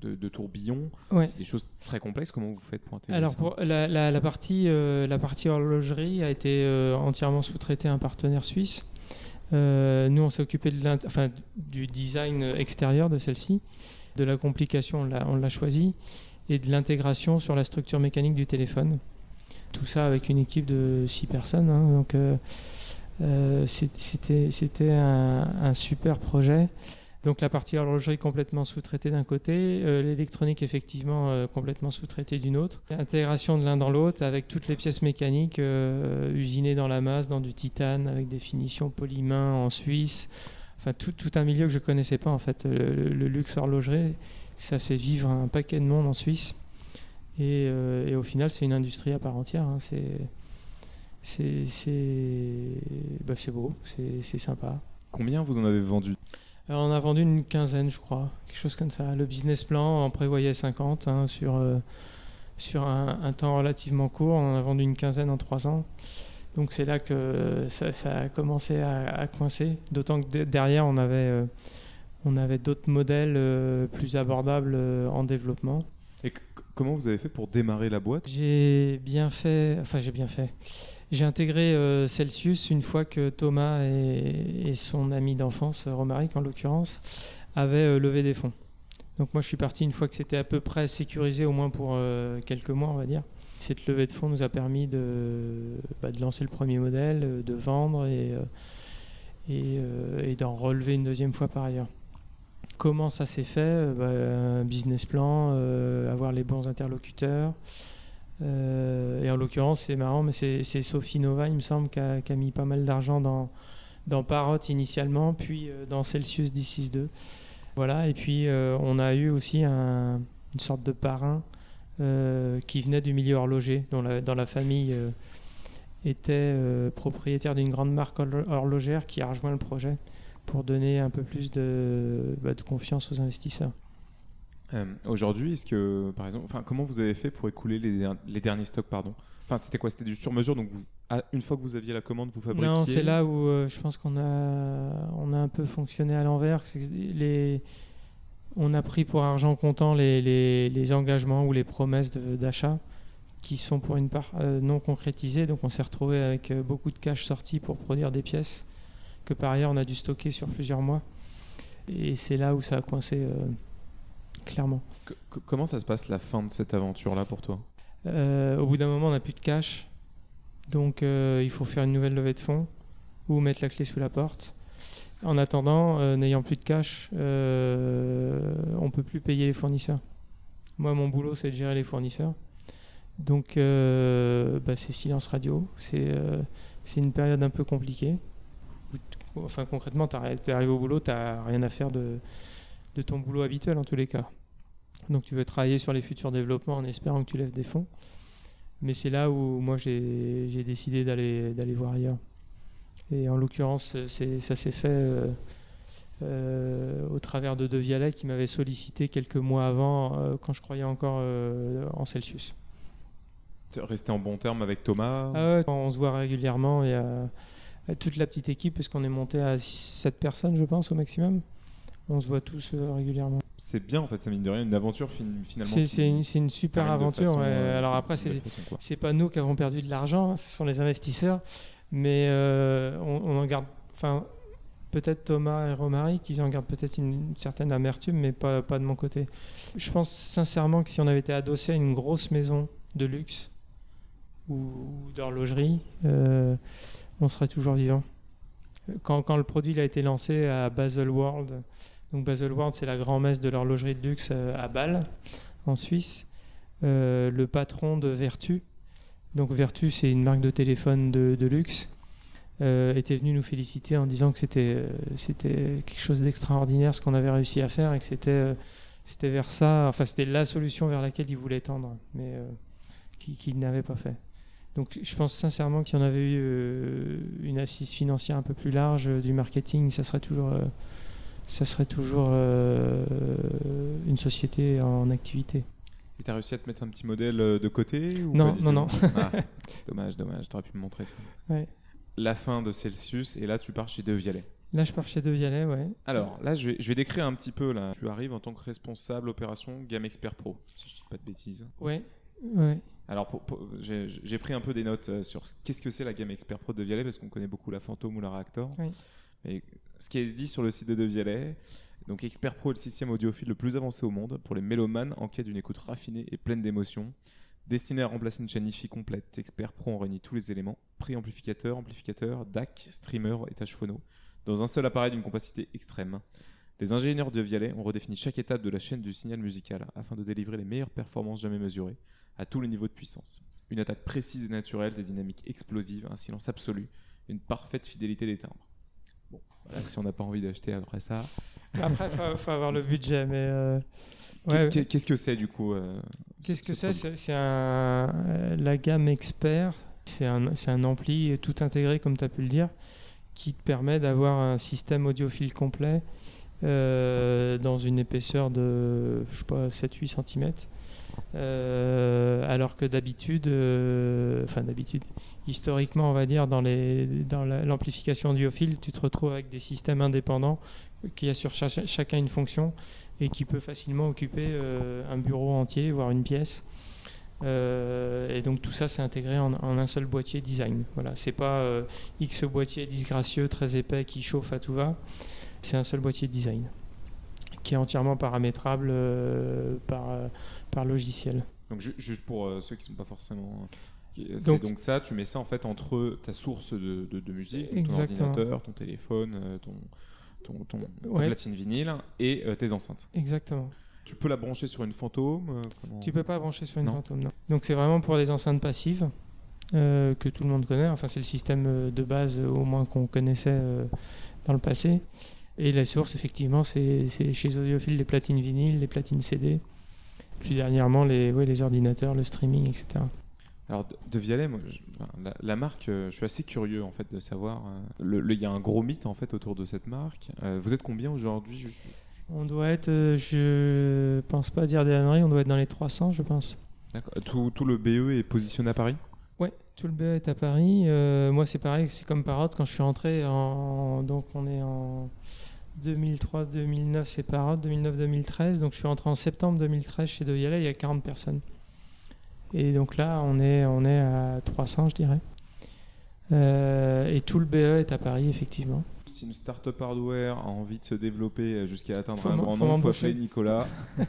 de, de tourbillon. Ouais. C'est des choses très complexes. Comment vous faites pour intégrer Alors pour la, la- la partie, euh, la partie horlogerie a été entièrement sous-traitée à un partenaire suisse. Nous, on s'est occupé de enfin, du design extérieur de celle-ci, de la complication, on l'a- on l'a choisi, et de l'intégration sur la structure mécanique du téléphone. Tout ça avec une équipe de six personnes. hein, donc euh, euh, c'était un, super projet. Donc la partie horlogerie complètement sous-traitée d'un côté, euh, l'électronique effectivement complètement sous-traitée d'une autre. Intégration de l'un dans l'autre avec toutes les pièces mécaniques usinées dans la masse, dans du titane, avec des finitions polymain en Suisse. Enfin tout, tout un milieu que je connaissais pas en fait. Le, le luxe horlogerie, ça fait vivre un paquet de monde en Suisse. Et, euh, et au final, c'est une industrie à part entière. hein. C'est bah, c'est beau, c'est c'est sympa. Combien vous en avez vendu? Alors, on a vendu une quinzaine, je crois, quelque chose comme ça. Le business plan en prévoyait 50 hein, sur, euh, sur un, un temps relativement court. On en a vendu une quinzaine en trois ans. Donc c'est là que ça, ça a commencé à, à coincer. D'autant que de- derrière, on avait, euh, on avait d'autres modèles euh, plus abordables euh, en développement. Et comment vous avez fait pour démarrer la boîte? J'ai bien fait, enfin j'ai bien fait. J'ai intégré Celsius une fois que Thomas et, et son ami d'enfance, Romaric en l'occurrence, avaient levé des fonds. Donc moi je suis parti une fois que c'était à peu près sécurisé, au moins pour quelques mois on va dire. Cette levée de fonds nous a permis de, bah, lancer le premier modèle, euh, de vendre et, euh, euh, et d'en relever une deuxième fois par ailleurs. Comment ça s'est fait? Bah, Un business plan, avoir les bons interlocuteurs. Et en l'occurrence, c'est marrant, mais c'est Sophie Nova, il me semble, qui a, mis pas mal d'argent dans, dans Parrot initialement, puis dans Celsius D62. Voilà, et puis on a eu aussi un- une sorte de parrain qui venait du milieu horloger, dont la, dans la famille euh, était euh, propriétaire d'une grande marque horlo- horlogère qui a rejoint le projet pour donner un peu plus de, bah, de confiance aux investisseurs. Euh, Aujourd'hui, est-ce que, par exemple, enfin, comment vous avez fait pour écouler les, les derniers stocks, pardon? Enfin, c'était quoi? C'était du sur-mesure, donc vous, une fois que vous aviez la commande, vous fabriquiez? Non, c'est là où euh, je pense qu'on a, on a un peu fonctionné à l'envers. Les, on a pris pour argent comptant les, les, les engagements ou les promesses d'achat qui sont pour une part euh, non concrétisées. Donc on s'est retrouvé avec euh, beaucoup de cash sorti pour produire des pièces que par ailleurs on a dû stocker sur plusieurs mois. Et c'est là où ça a coincé euh, clairement. C- comment ça se passe la fin de cette aventure-là pour toi? Au bout d'un moment, on n'a plus de cash. Donc, il faut faire une nouvelle levée de fonds ou mettre la clé sous la porte. En attendant, euh, n'ayant plus de cash, euh, on peut plus payer les fournisseurs. Moi, mon boulot, c'est de gérer les fournisseurs. Donc, euh, bah, c'est silence radio. C'est euh, c'est une période un peu compliquée. Enfin, concrètement, tu arrives au boulot, tu n'as rien à faire de, de ton boulot habituel en tous les cas. Donc, tu veux travailler sur les futurs développements en espérant que tu lèves des fonds. Mais c'est là où moi, j'ai décidé d'aller voir ailleurs. Et en l'occurrence, ça s'est fait euh, euh, au travers de De Vialet qui m'avait sollicité quelques mois avant, euh, quand je croyais encore en Celsius. Resté en bon terme avec Thomas Ah ouais, on se voit régulièrement. A toute la petite équipe, parce qu'on est monté à 7 personnes, je pense, au maximum. On se voit tous euh, régulièrement. C'est bien en fait, ça mine de rien, une aventure fin- finalement. C'est une, super aventure. façon, ouais. euh, Alors après, c'est pas nous qui avons perdu de l'argent, hein, ce sont les investisseurs. Mais euh, on, en garde. Enfin, peut-être Thomas et Romary qui en gardent peut-être une, certaine amertume, mais pas, de mon côté. Je pense sincèrement que si on avait été adossé à une grosse maison de luxe ou, d'horlogerie, euh, on serait toujours vivant. Quand, le produit a été lancé à Basel World, donc Basel World c'est la grand-messe de l'horlogerie de luxe euh, à Bâle, en Suisse, le patron de Vertu, donc Vertu, c'est une marque de téléphone de, luxe, euh, était venu nous féliciter en disant que c'était euh, c'était quelque chose d'extraordinaire ce qu'on avait réussi à faire et que c'était euh, c'était vers ça, enfin c'était la solution vers laquelle il voulait tendre, mais euh, qu'il n'avait pas fait. Donc je pense sincèrement qu'il y en avait eu une assise financière un peu plus large du marketing, ça serait toujours, ça serait toujours une société en activité. Et t'as réussi à te mettre un petit modèle euh, de côté ou Non, non, non. Ah, *laughs* dommage, dommage, t'aurais pu me montrer ça. Ouais. La fin de Celsius, et là tu pars chez De Vialet. Là je pars chez De Vialet, ouais. Alors là, je vais, je vais décrire un petit peu. Là. Tu arrives en tant que responsable opération Gamme Expert Pro, si je dis pas de bêtises. Ouais, ouais. Alors, j'ai pris un peu des notes euh, sur ce- qu'est-ce que c'est la gamme Expert Pro de Vialet, parce qu'on connaît beaucoup la Phantom ou la Reactor. Oui. Mais ce qui est dit sur le site de De Vialet, donc Expert Pro est le système audiophile le plus avancé au monde pour les mélomanes en quête d'une écoute raffinée et pleine d'émotions. Destiné à remplacer une chaîne IFI complète, Expert Pro en réunit tous les éléments préamplificateur, amplificateur, DAC, streamer et tâche phono dans un seul appareil d'une compacité extrême. Les ingénieurs de Vialet ont redéfini chaque étape de la chaîne du signal musical afin de délivrer les meilleures performances jamais mesurées à tous les niveaux de puissance. Une attaque précise et naturelle, des dynamiques explosives, un silence absolu, une parfaite fidélité des timbres. Voilà, si on n'a pas envie d'acheter après ça. Après, faut, faut avoir le budget, mais euh, ouais. Qu'est-ce que c'est du coup euh, Qu'est-ce ce- que ce c'est? C'est un la gamme expert. C'est un, ampli tout intégré, comme tu as pu le dire, qui te permet d'avoir un système audiophile complet euh, dans une épaisseur de je sais pas 7-8 cm. Alors que d'habitude, euh, d'habitude, historiquement, on va dire, dans les dans la- l'amplification audiophile, tu te retrouves avec des systèmes indépendants qui assurent cha- chacun une fonction et qui peut facilement occuper euh, un bureau entier, voire une pièce. Euh, et donc tout ça, c'est intégré en, en un seul boîtier design. Voilà, c'est pas euh, X boîtier disgracieux, très épais, qui chauffe à tout va. C'est un seul boîtier design qui est entièrement paramétrable euh, par, euh, par logiciel. Donc ju- juste pour euh, ceux qui sont pas forcément. C'est Donc- donc, ça, tu mets ça en fait entre ta source de, de- de musique, donc ton ordinateur, ton téléphone, euh, ton, ta platine vinyle et euh, tes enceintes. Exactement. Tu peux la brancher sur une fantôme euh, comment- Tu peux pas brancher sur une Non. fantôme, non. Donc c'est vraiment pour les enceintes passives euh, que tout le monde connaît. Enfin, c'est le système euh, de base, euh, au moins qu'on connaissait euh, dans le passé. Et la source, effectivement, c'est c'est chez Audiophile les platines vinyles, les platines CD. Puis dernièrement, les, ouais, les ordinateurs, le streaming, etc. Alors de, Vialet, moi, je- la, la marque, euh, je suis assez curieux en fait de savoir. euh, le- Il y a un gros mythe en fait autour de cette marque. Euh, vous êtes combien aujourd'hui? Je On doit être, je pense pas dire des âneries, on doit être dans les 300, je pense. D'accord. Tout, tout le BE est positionné à Paris? Ouais, tout le BE est à Paris. Moi, c'est pareil, c'est comme Parrot quand je suis rentré. En, donc, on est en 2003-2009, c'est Parrot, 2009-2013. Donc, je suis rentré en septembre 2013 chez Vialet, il y a 40 personnes. Et donc là, on est, on est à 300, je dirais. Euh, et tout le BE est à Paris, effectivement. Si une startup hardware a envie de se développer euh, jusqu'à atteindre Faut un grand nombre, faut appeler Nicolas. *laughs* *laughs*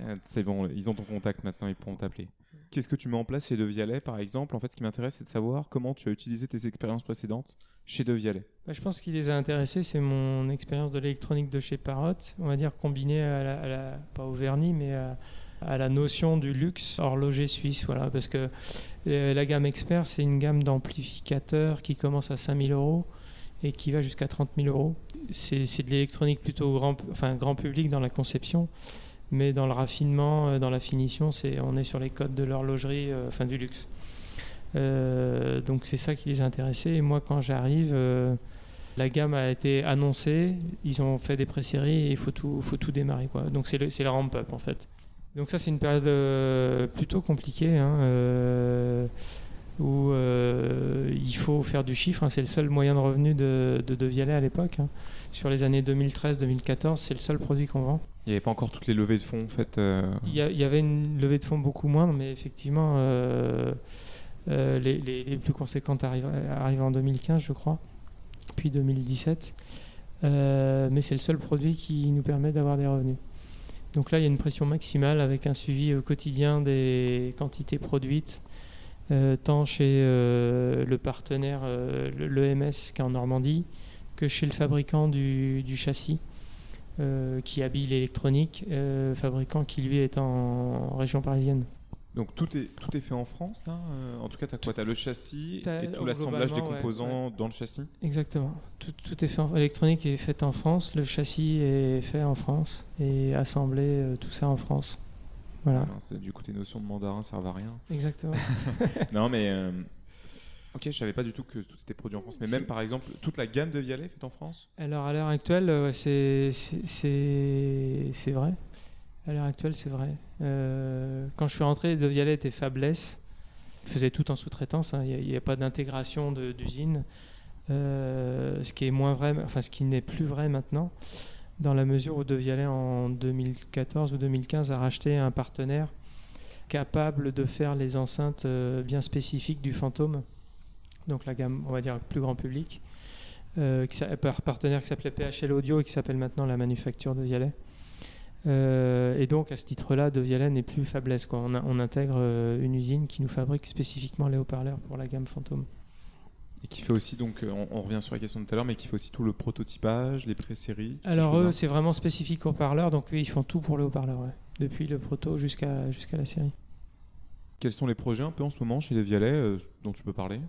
Euh, C'est bon, ils ont ton contact maintenant, ils pourront t'appeler. Qu'est-ce que tu mets en place chez De Vialet, par exemple? En fait, ce qui m'intéresse, c'est de savoir comment tu as utilisé tes expériences précédentes chez De Vialet. Bah, je pense qu'il les a intéressés, c'est mon expérience de l'électronique de chez Parrot, on va dire combinée à la, pas au vernis, mais à, la notion du luxe horloger suisse, voilà, parce que euh, la gamme Expert, c'est une gamme d'amplificateurs qui commence à 5000 euros et qui va jusqu'à 30 000 euros. C'est c'est de l'électronique plutôt grand, enfin, grand public dans la conception, mais dans le raffinement, euh, dans la finition, c'est, on est sur les codes de l'horlogerie, euh, enfin du luxe. Euh, donc c'est ça qui les a intéressés. Et moi, quand j'arrive, euh, la gamme a été annoncée, ils ont fait des pré-séries et il faut tout, faut tout démarrer. Quoi. Donc c'est le, le ramp-up en fait. Donc ça, c'est une période euh, plutôt compliquée. hein, euh, où euh, il faut faire du chiffre. hein. C'est le seul moyen de revenu de, de, de Vialet à l'époque. hein. Sur les années 2013-2014, c'est le seul produit qu'on vend. Il n'y avait pas encore toutes les levées de fonds, en fait. Il y, y avait une levée de fonds beaucoup moindre, mais effectivement, les, les- plus conséquentes arrivent, arrivent en 2015, je crois, puis 2017. Euh, mais c'est le seul produit qui nous permet d'avoir des revenus. Donc là, il y a une pression maximale avec un suivi au quotidien des quantités produites, euh, tant chez euh, le partenaire, euh, le- l'EMS qui est en Normandie, que chez le fabricant du, châssis euh, qui habille l'électronique, euh, fabricant qui lui est en région parisienne. Donc tout est, tout est fait en France, là euh, En tout cas, tu as quoi? Tu as le châssis et tout l'assemblage des ouais, composants dans le châssis? Exactement. Tout, tout est fait en l'électronique est faite en France, le châssis est fait en France et assemblé euh, tout ça en France. Voilà. C'est- Du coup, tes notions de mandarin servent à rien. Exactement. *laughs* non, mais... euh, Ok, je savais pas du tout que tout était produit en France. Mais même, par exemple, toute la gamme de Vialet est faite en France? Alors à l'heure actuelle, ouais, c'est vrai. À l'heure actuelle, c'est vrai. Euh, quand je suis rentré, De Vialet était fabless. Il faisait tout en sous-traitance. hein. Il n'y a, pas d'intégration d'usine. Euh, ce qui est moins vrai, enfin ce qui n'est plus vrai maintenant, dans la mesure où De Vialet en 2014 ou 2015 a racheté un partenaire capable de faire les enceintes euh, bien spécifiques du fantôme. Donc la gamme, on va dire, plus grand public par partenaire qui s'appelait PHL Audio et qui s'appelle maintenant la manufacture de Vialet. Euh, et donc à ce titre-là, de Vialet n'est plus faiblesse. Quoi. On, a- on intègre euh, une usine qui nous fabrique spécifiquement les haut-parleurs pour la gamme Phantom. Et qui fait aussi, donc, euh, on, on revient sur la question de tout à l'heure, mais qui fait aussi tout le prototypage, les pré-séries. Alors eux, c'est vraiment spécifique aux haut-parleurs, donc oui, ils font tout pour le haut-parleur, ouais. depuis le proto jusqu'à jusqu'à la série. Quels sont les projets un peu en ce moment chez les Vialet euh, dont tu peux parler?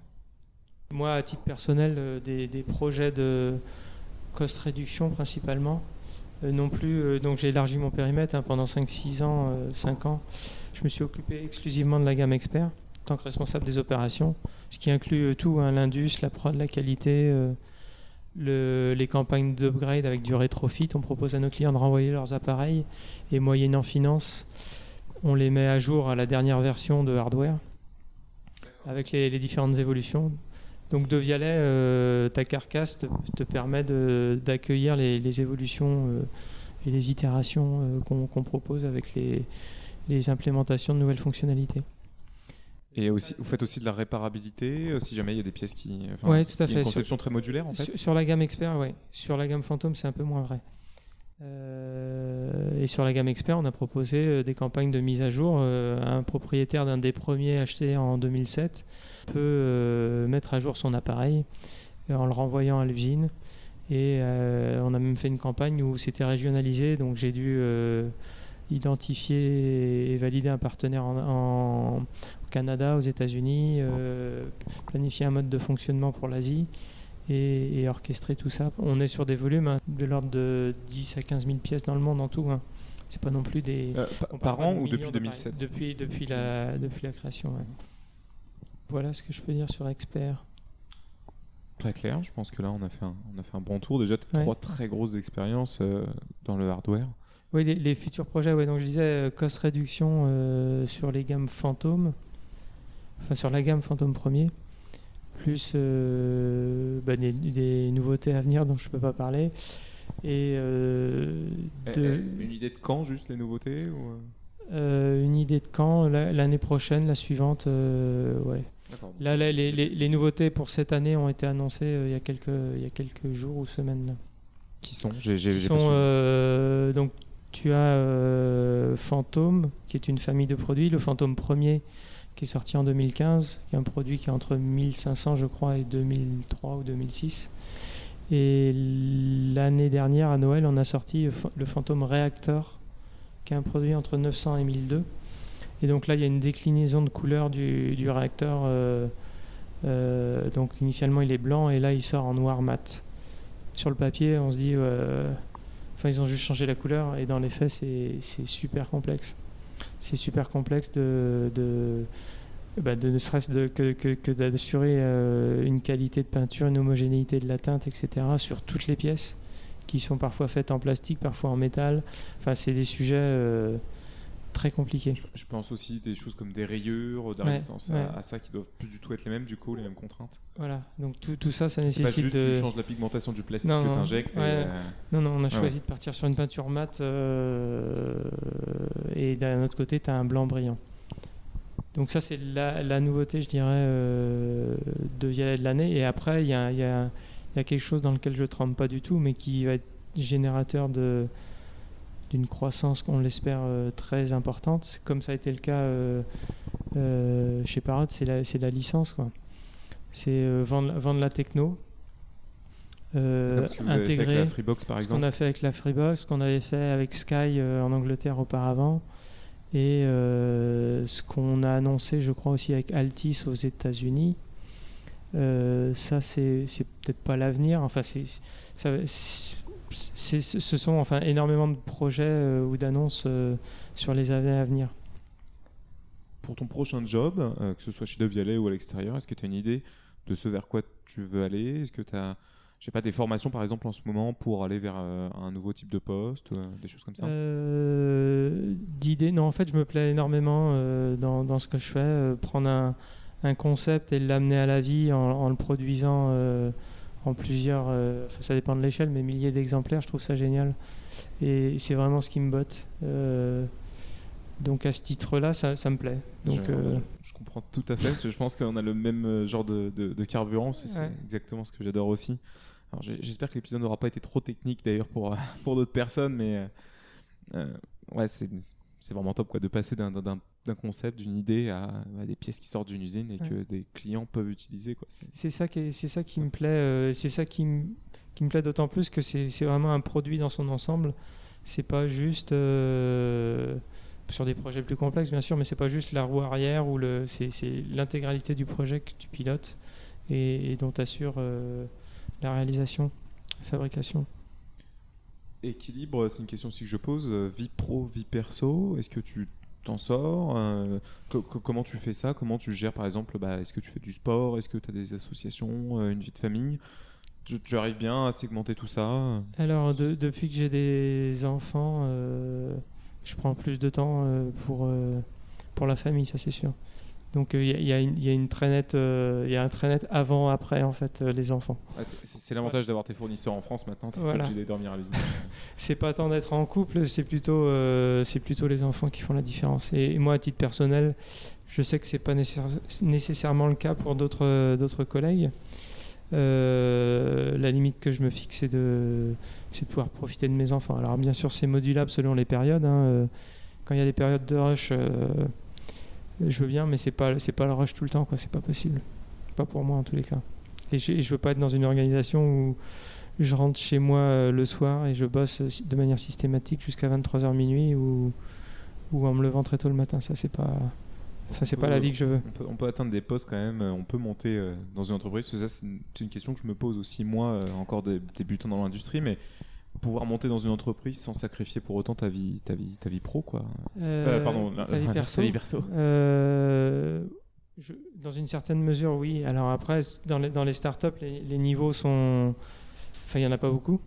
Moi, à titre personnel, des, des projets de cost réduction principalement. Euh, non plus, euh, donc j'ai élargi mon périmètre hein, pendant 5-6 ans, euh, 5 ans. Je me suis occupé exclusivement de la gamme expert en tant que responsable des opérations, ce qui inclut euh, tout, hein, l'indus, la prod, la qualité, euh, le- les campagnes d'upgrade avec du rétrofit. On propose à nos clients de renvoyer leurs appareils et moyennant finance, on les met à jour à la dernière version de hardware avec les différentes évolutions. Donc de Vialet, euh, ta carcasse te, te permet d'accueillir les, les évolutions euh, et les itérations euh, qu'on propose avec les, les implémentations de nouvelles fonctionnalités. Et aussi, vous faites aussi de la réparabilité, si jamais il y a des pièces qui. Enfin, Ouais, tout à fait. Une conception très modulaire en fait. Sur, sur la gamme expert, oui. Sur la gamme Phantom, c'est un peu moins vrai. Euh, et sur la gamme expert, on a proposé euh, des campagnes de mise à jour. Euh, un propriétaire d'un des premiers achetés en 2007 peut mettre à jour son appareil en le renvoyant à l'usine. Et on a même fait une campagne où c'était régionalisé, donc j'ai dû identifier et valider un partenaire en, Canada, aux États-Unis, planifier un mode de fonctionnement pour l'Asie et, et orchestrer tout ça. On est sur des volumes hein, de l'ordre de 10 à 15 000 pièces dans le monde en tout. Hein. C'est pas non plus des. Euh, par an de ou depuis d'appareils. 2007 depuis, depuis, la, depuis la création, ouais. Voilà ce que je peux dire sur Expert. Très clair, je pense que là on a fait un, on a fait un bon tour. Déjà, Ouais. trois très grosses expériences euh, dans le hardware. Oui, les, les futurs projets, ouais, donc je disais euh, cost réduction sur les gammes fantômes, enfin sur la gamme fantôme premier, plus euh, bah, des, des nouveautés à venir dont je peux pas parler. Et euh, Eh, de- eh, Une idée de quand, juste les nouveautés ou, euh? Une idée de quand la- L'année prochaine, la suivante, ouais. Là, là, les, les- les nouveautés pour cette année ont été annoncées il, y a quelques, il y a quelques jours ou semaines. Là. Qui sont? Suivi. euh, donc, tu as Phantom, qui est une famille de produits. Le Phantom premier, qui est sorti en 2015, qui est un produit qui est entre 1500 je crois et 2003 ou 2006. Et l'année dernière à Noël, on a sorti le Phantom Reactor, qui est un produit entre 900 et 1002. Et donc là, il y a une déclinaison de couleur du, réacteur. Euh, euh, donc initialement, il est blanc et là, il sort en noir mat. Sur le papier, on se dit, enfin, ils ont juste changé la couleur et dans les faits, c'est super complexe. C'est super complexe de, de bah, ne serait-ce que, que, d'assurer euh, une qualité de peinture, une homogénéité de la teinte, etc., sur toutes les pièces, qui sont parfois faites en plastique, parfois en métal. Enfin, c'est des sujets euh, très compliqués. Je, pense aussi des choses comme des rayures, de résistance À, ça, qui doivent plus du tout être les mêmes, du coup, les mêmes contraintes. Voilà, donc tout, tout ça, ça nécessite. Pas juste de... tu changes la pigmentation du plastique que tu injectes. Euh, non, non, on a choisi de partir sur une peinture mate, et d'un autre côté, tu as un blanc brillant. Donc ça, c'est la, nouveauté, je dirais, euh, de de l'année. Et après, il y a, y, a, y a, quelque chose dans lequel je ne trempe pas du tout, mais qui va être générateur de d'une croissance qu'on l'espère euh, très importante, comme ça a été le cas euh, euh, chez Parrot, c'est la, la, licence. C'est vendre, vendre, la techno, intégrer ce qu'on a fait avec la Freebox, ce qu'on avait fait avec Sky en Angleterre auparavant, et euh, ce qu'on a annoncé, je crois aussi avec Altis aux États-Unis, euh, ça c'est peut-être pas l'avenir. Enfin, c'est ce sont enfin énormément de projets euh, ou d'annonces sur les années à venir. Pour ton prochain job, que ce soit chez Devialet ou à l'extérieur, est-ce que tu as une idée de ce vers quoi tu veux aller? Est-ce que tu as je sais pas, des formations par exemple en ce moment pour aller vers euh, un nouveau type de poste, euh, des choses comme ça? Euh, D'idées, non, en fait, je me plais énormément dans, dans, ce que je fais. prendre un, un, concept et l'amener à la vie en, le produisant en plusieurs, ça dépend de l'échelle, mais milliers d'exemplaires, je trouve ça génial. Et c'est vraiment ce qui me botte. donc à ce titre-là, ça, ça, me plaît. Donc, je, comprends tout à fait, je pense qu'on a le même genre de, de, carburant, c'est exactement ce que j'adore aussi. J'espère que l'épisode n'aura pas été trop technique d'ailleurs pour, *laughs* pour d'autres personnes, mais euh, euh, ouais, c'est vraiment top quoi, de passer d'un concept, d'une idée à, des pièces qui sortent d'une usine et que des clients peuvent utiliser. C'est ça, qui ça qui me plaît, euh, c'est ça qui, qui me plaît d'autant plus que c'est vraiment un produit dans son ensemble. C'est pas juste sur des projets plus complexes bien sûr, mais c'est pas juste la roue arrière ou le, c'est l'intégralité du projet que tu pilotes et, dont tu assures la réalisation, la fabrication. Équilibre, c'est une question aussi que je pose. Euh, vie pro, vie perso, est-ce que tu t'en sors euh, Comment tu fais ça? Comment tu gères par exemple bah, Est-ce que tu fais du sport? Est-ce que tu as des associations euh, Une vie de famille? Tu, arrives bien à segmenter tout ça? Alors, depuis que j'ai des enfants, je prends plus de temps pour, pour la famille, ça c'est sûr. Donc il y, a une très nette, il y a un très net avant après en fait euh, les enfants. Ah, c'est l'avantage d'avoir tes fournisseurs en France maintenant. Tu voilà. obligé de dormir à l'usine. *laughs* c'est pas tant d'être en couple, c'est plutôt euh, c'est plutôt les enfants qui font la différence. Et, moi à titre personnel, je sais que c'est pas nécessairement le cas pour d'autres d'autres collègues. Euh, la limite que je me fixe c'est de c'est de pouvoir profiter de mes enfants. Alors bien sûr c'est modulable selon les périodes. Hein, quand il y a des périodes de rush je veux bien, mais c'est pas c'est pas le rush tout le temps, quoi. C'est pas possible. Pas pour moi en tous les cas. Et je, je veux pas être dans une organisation où je rentre chez moi euh, le soir et je bosse de manière systématique jusqu'à 23h minuit ou, ou en me levant très tôt le matin. Ça, c'est pas. Enfin, c'est pas la vie que je veux. On peut, on peut, atteindre des postes quand même, on peut monter euh, dans une entreprise. C'est une, une, question que je me pose aussi, moi, euh, encore débutant dans l'industrie, mais pouvoir monter dans une entreprise sans sacrifier pour autant ta vie, ta vie, ta vie pro, quoi. Euh, pardon, ta vie perso. Euh, dans une certaine mesure, oui. Alors après, dans les, dans les startups, les, les niveaux sont. Enfin, il n'y en a pas beaucoup.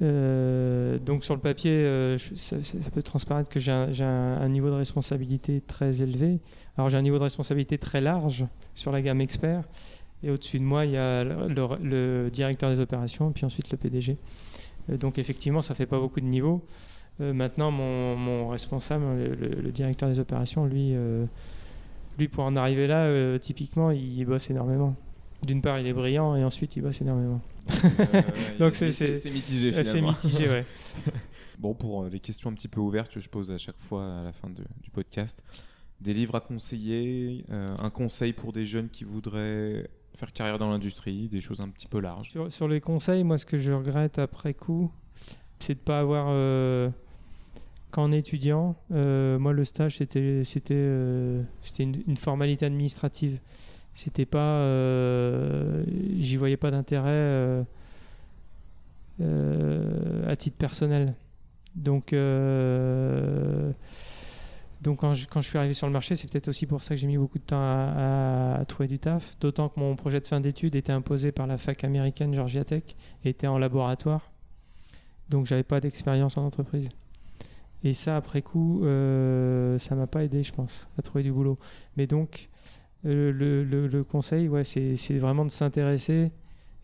Euh, donc sur le papier, ça, peut transparaître que j'ai un, un, niveau de responsabilité très élevé. Alors j'ai un niveau de responsabilité très large sur la gamme expert. Et au-dessus de moi, il y a le, le, directeur des opérations, et puis ensuite le PDG. Euh, donc effectivement, ça fait pas beaucoup de niveaux. Euh, maintenant, mon, responsable, le, directeur des opérations, lui, euh, lui pour en arriver là, typiquement, il bosse énormément. D'une part, il est brillant et ensuite, il bosse énormément. *laughs* Donc c'est mitigé C'est mitigé, ouais. *laughs* bon, pour les questions un petit peu ouvertes que je pose à chaque fois à la fin du podcast, des livres à conseiller, euh, un conseil pour des jeunes qui voudraient faire carrière dans l'industrie, des choses un petit peu larges. Sur, les conseils, moi, ce que je regrette après coup, c'est de ne pas avoir. euh, étudiant, euh, moi, le stage, euh, c'était une, une formalité administrative. C'était pas. euh, J'y voyais pas d'intérêt à titre personnel. Donc. Donc quand je, quand je suis arrivé sur le marché, c'est peut-être aussi pour ça que j'ai mis beaucoup de temps à, trouver du taf. D'autant que mon projet de fin d'études était imposé par la fac américaine Georgia Tech et était en laboratoire. Donc j'avais pas d'expérience en entreprise. Et ça, après coup, euh, ça m'a pas aidé, je pense, à trouver du boulot. Mais donc, le, le- le conseil, ouais, c'est vraiment de s'intéresser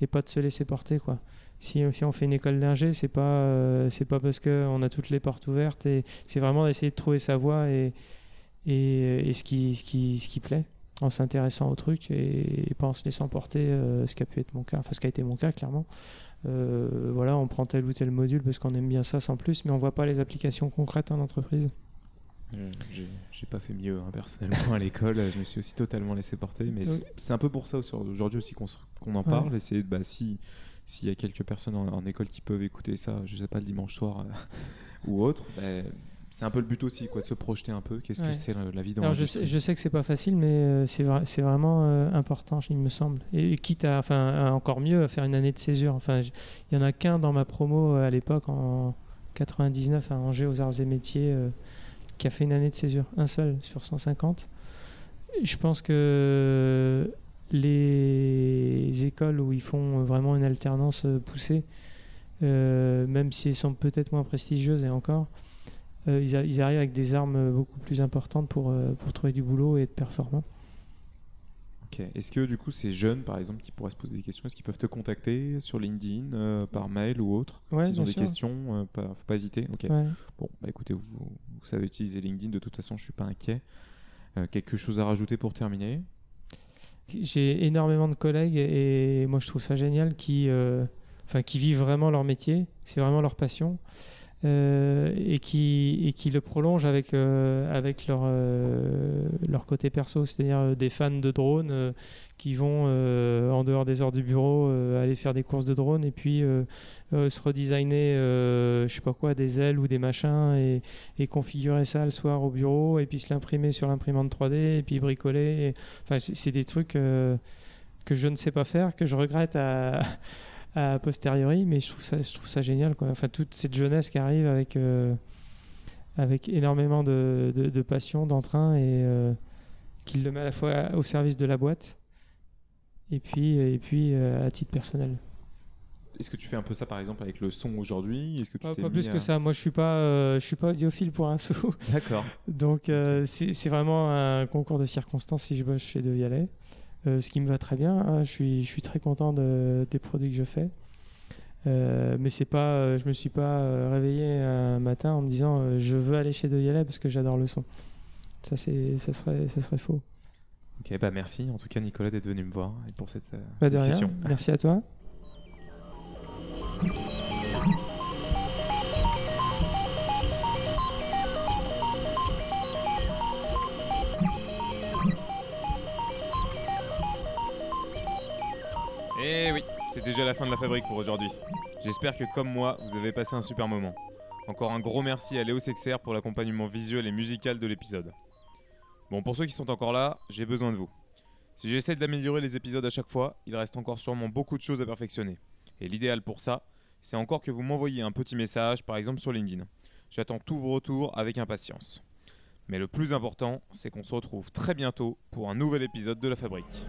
et pas de se laisser porter, quoi. Si, si on fait une école d'ingé, c'est pas, euh, c'est pas parce qu'on a toutes les portes ouvertes et c'est vraiment d'essayer de trouver sa voie et, et, et ce, qui, ce, qui, ce qui plaît en s'intéressant au truc et, et pas en se laissant porter euh, ce qui a pu être mon cas, enfin ce qui a été mon cas clairement. Euh, voilà, on prend tel ou tel module parce qu'on aime bien ça sans plus, mais on voit pas les applications concrètes en entreprise. Euh, j'ai- pas fait mieux hein, personnellement à l'école, je me suis aussi totalement laissé porter, mais c'est- un peu pour ça aujourd'hui aussi qu'on qu'on en Ouais. parle, et c'est bah, si s'il y a quelques personnes en, en école qui peuvent écouter ça, je sais pas le dimanche soir euh, *laughs* ou autre, bah, c'est un peu le but aussi, quoi, de se projeter un peu. Qu'est-ce Ouais. que c'est la, la vie dans Alors je sais, je sais que c'est pas facile, mais euh, c'est vra- c'est vraiment euh, important, il me semble. Et, quitte à, enfin, à encore mieux, à faire une année de césure. Enfin, il y en a qu'un dans ma promo euh, à l'époque en 99 à Angers aux Arts et Métiers euh, qui a fait une année de césure, un seul sur 150. Je pense que les écoles où ils font vraiment une alternance euh, poussée, euh, même si elles sont peut-être moins prestigieuses et encore, euh, ils, a- ils arrivent avec des armes beaucoup plus importantes pour, euh, pour trouver du boulot et être performants. Ok. Est-ce que du coup ces jeunes, par exemple, qui pourraient se poser des questions, est-ce qu'ils peuvent te contacter sur LinkedIn, euh, par mail ou autre Ouais, S'ils ont des sûr. questions, euh, pas, faut pas hésiter. Ok. Ouais. Bon, bah écoutez, vous, vous savez utiliser LinkedIn, de toute façon, je suis pas inquiet. Euh, quelque chose à rajouter pour terminer? J'ai énormément de collègues et, moi je trouve ça génial qui, euh, enfin, qui vivent vraiment leur métier, c'est vraiment leur passion. euh, et, qui, et qui le prolongent avec, euh, avec leur, leur côté perso, c'est-à-dire des fans de drones qui vont en dehors des heures du bureau aller faire des courses de drones et puis euh, se redesigner, euh, je sais pas quoi, des ailes ou des machins et, configurer ça le soir au bureau et puis se l'imprimer sur l'imprimante 3D et puis bricoler. Enfin, c'est des trucs euh, que je ne sais pas faire, que je regrette à, *laughs* à posteriori, mais je trouve ça, génial. Enfin, toute cette jeunesse qui arrive avec, avec énormément de, passion, d'entrain et qui le met à la fois au service de la boîte et puis, et puis à titre personnel. Est-ce que tu fais un peu ça par exemple avec le son aujourd'hui? Est-ce que tu Pas, plus à- que ça. Moi, je suis pas, euh, je suis pas audiophile pour un *laughs* sou. D'accord. Donc euh, c'est vraiment un concours de circonstances si je bosse chez De Vialet. Euh, ce qui me va très bien. hein. Je, suis, je suis très content de- des produits que je fais. Mais c'est pas, je me suis pas réveillé un matin en me disant je veux aller chez De Vialet parce que j'adore le son. Ça, c'est, ça, serait, ça serait faux. Ok, bah merci en tout cas Nicolas d'être venu me voir et pour cette de rien. discussion. Merci à toi. Et Eh oui, c'est déjà la fin de la fabrique pour aujourd'hui. J'espère que comme moi, vous avez passé un super moment. Encore un gros merci à Léo Sexer pour l'accompagnement visuel et musical de l'épisode. Bon, pour ceux qui sont encore là, j'ai besoin de vous. Si j'essaie d'améliorer les épisodes à chaque fois, il reste encore sûrement beaucoup de choses à perfectionner. Et l'idéal pour ça, c'est encore que vous m'envoyez un petit message, par exemple sur LinkedIn. J'attends tous vos retours avec impatience. Mais le plus important, c'est qu'on se retrouve très bientôt pour un nouvel épisode de La Fabrique.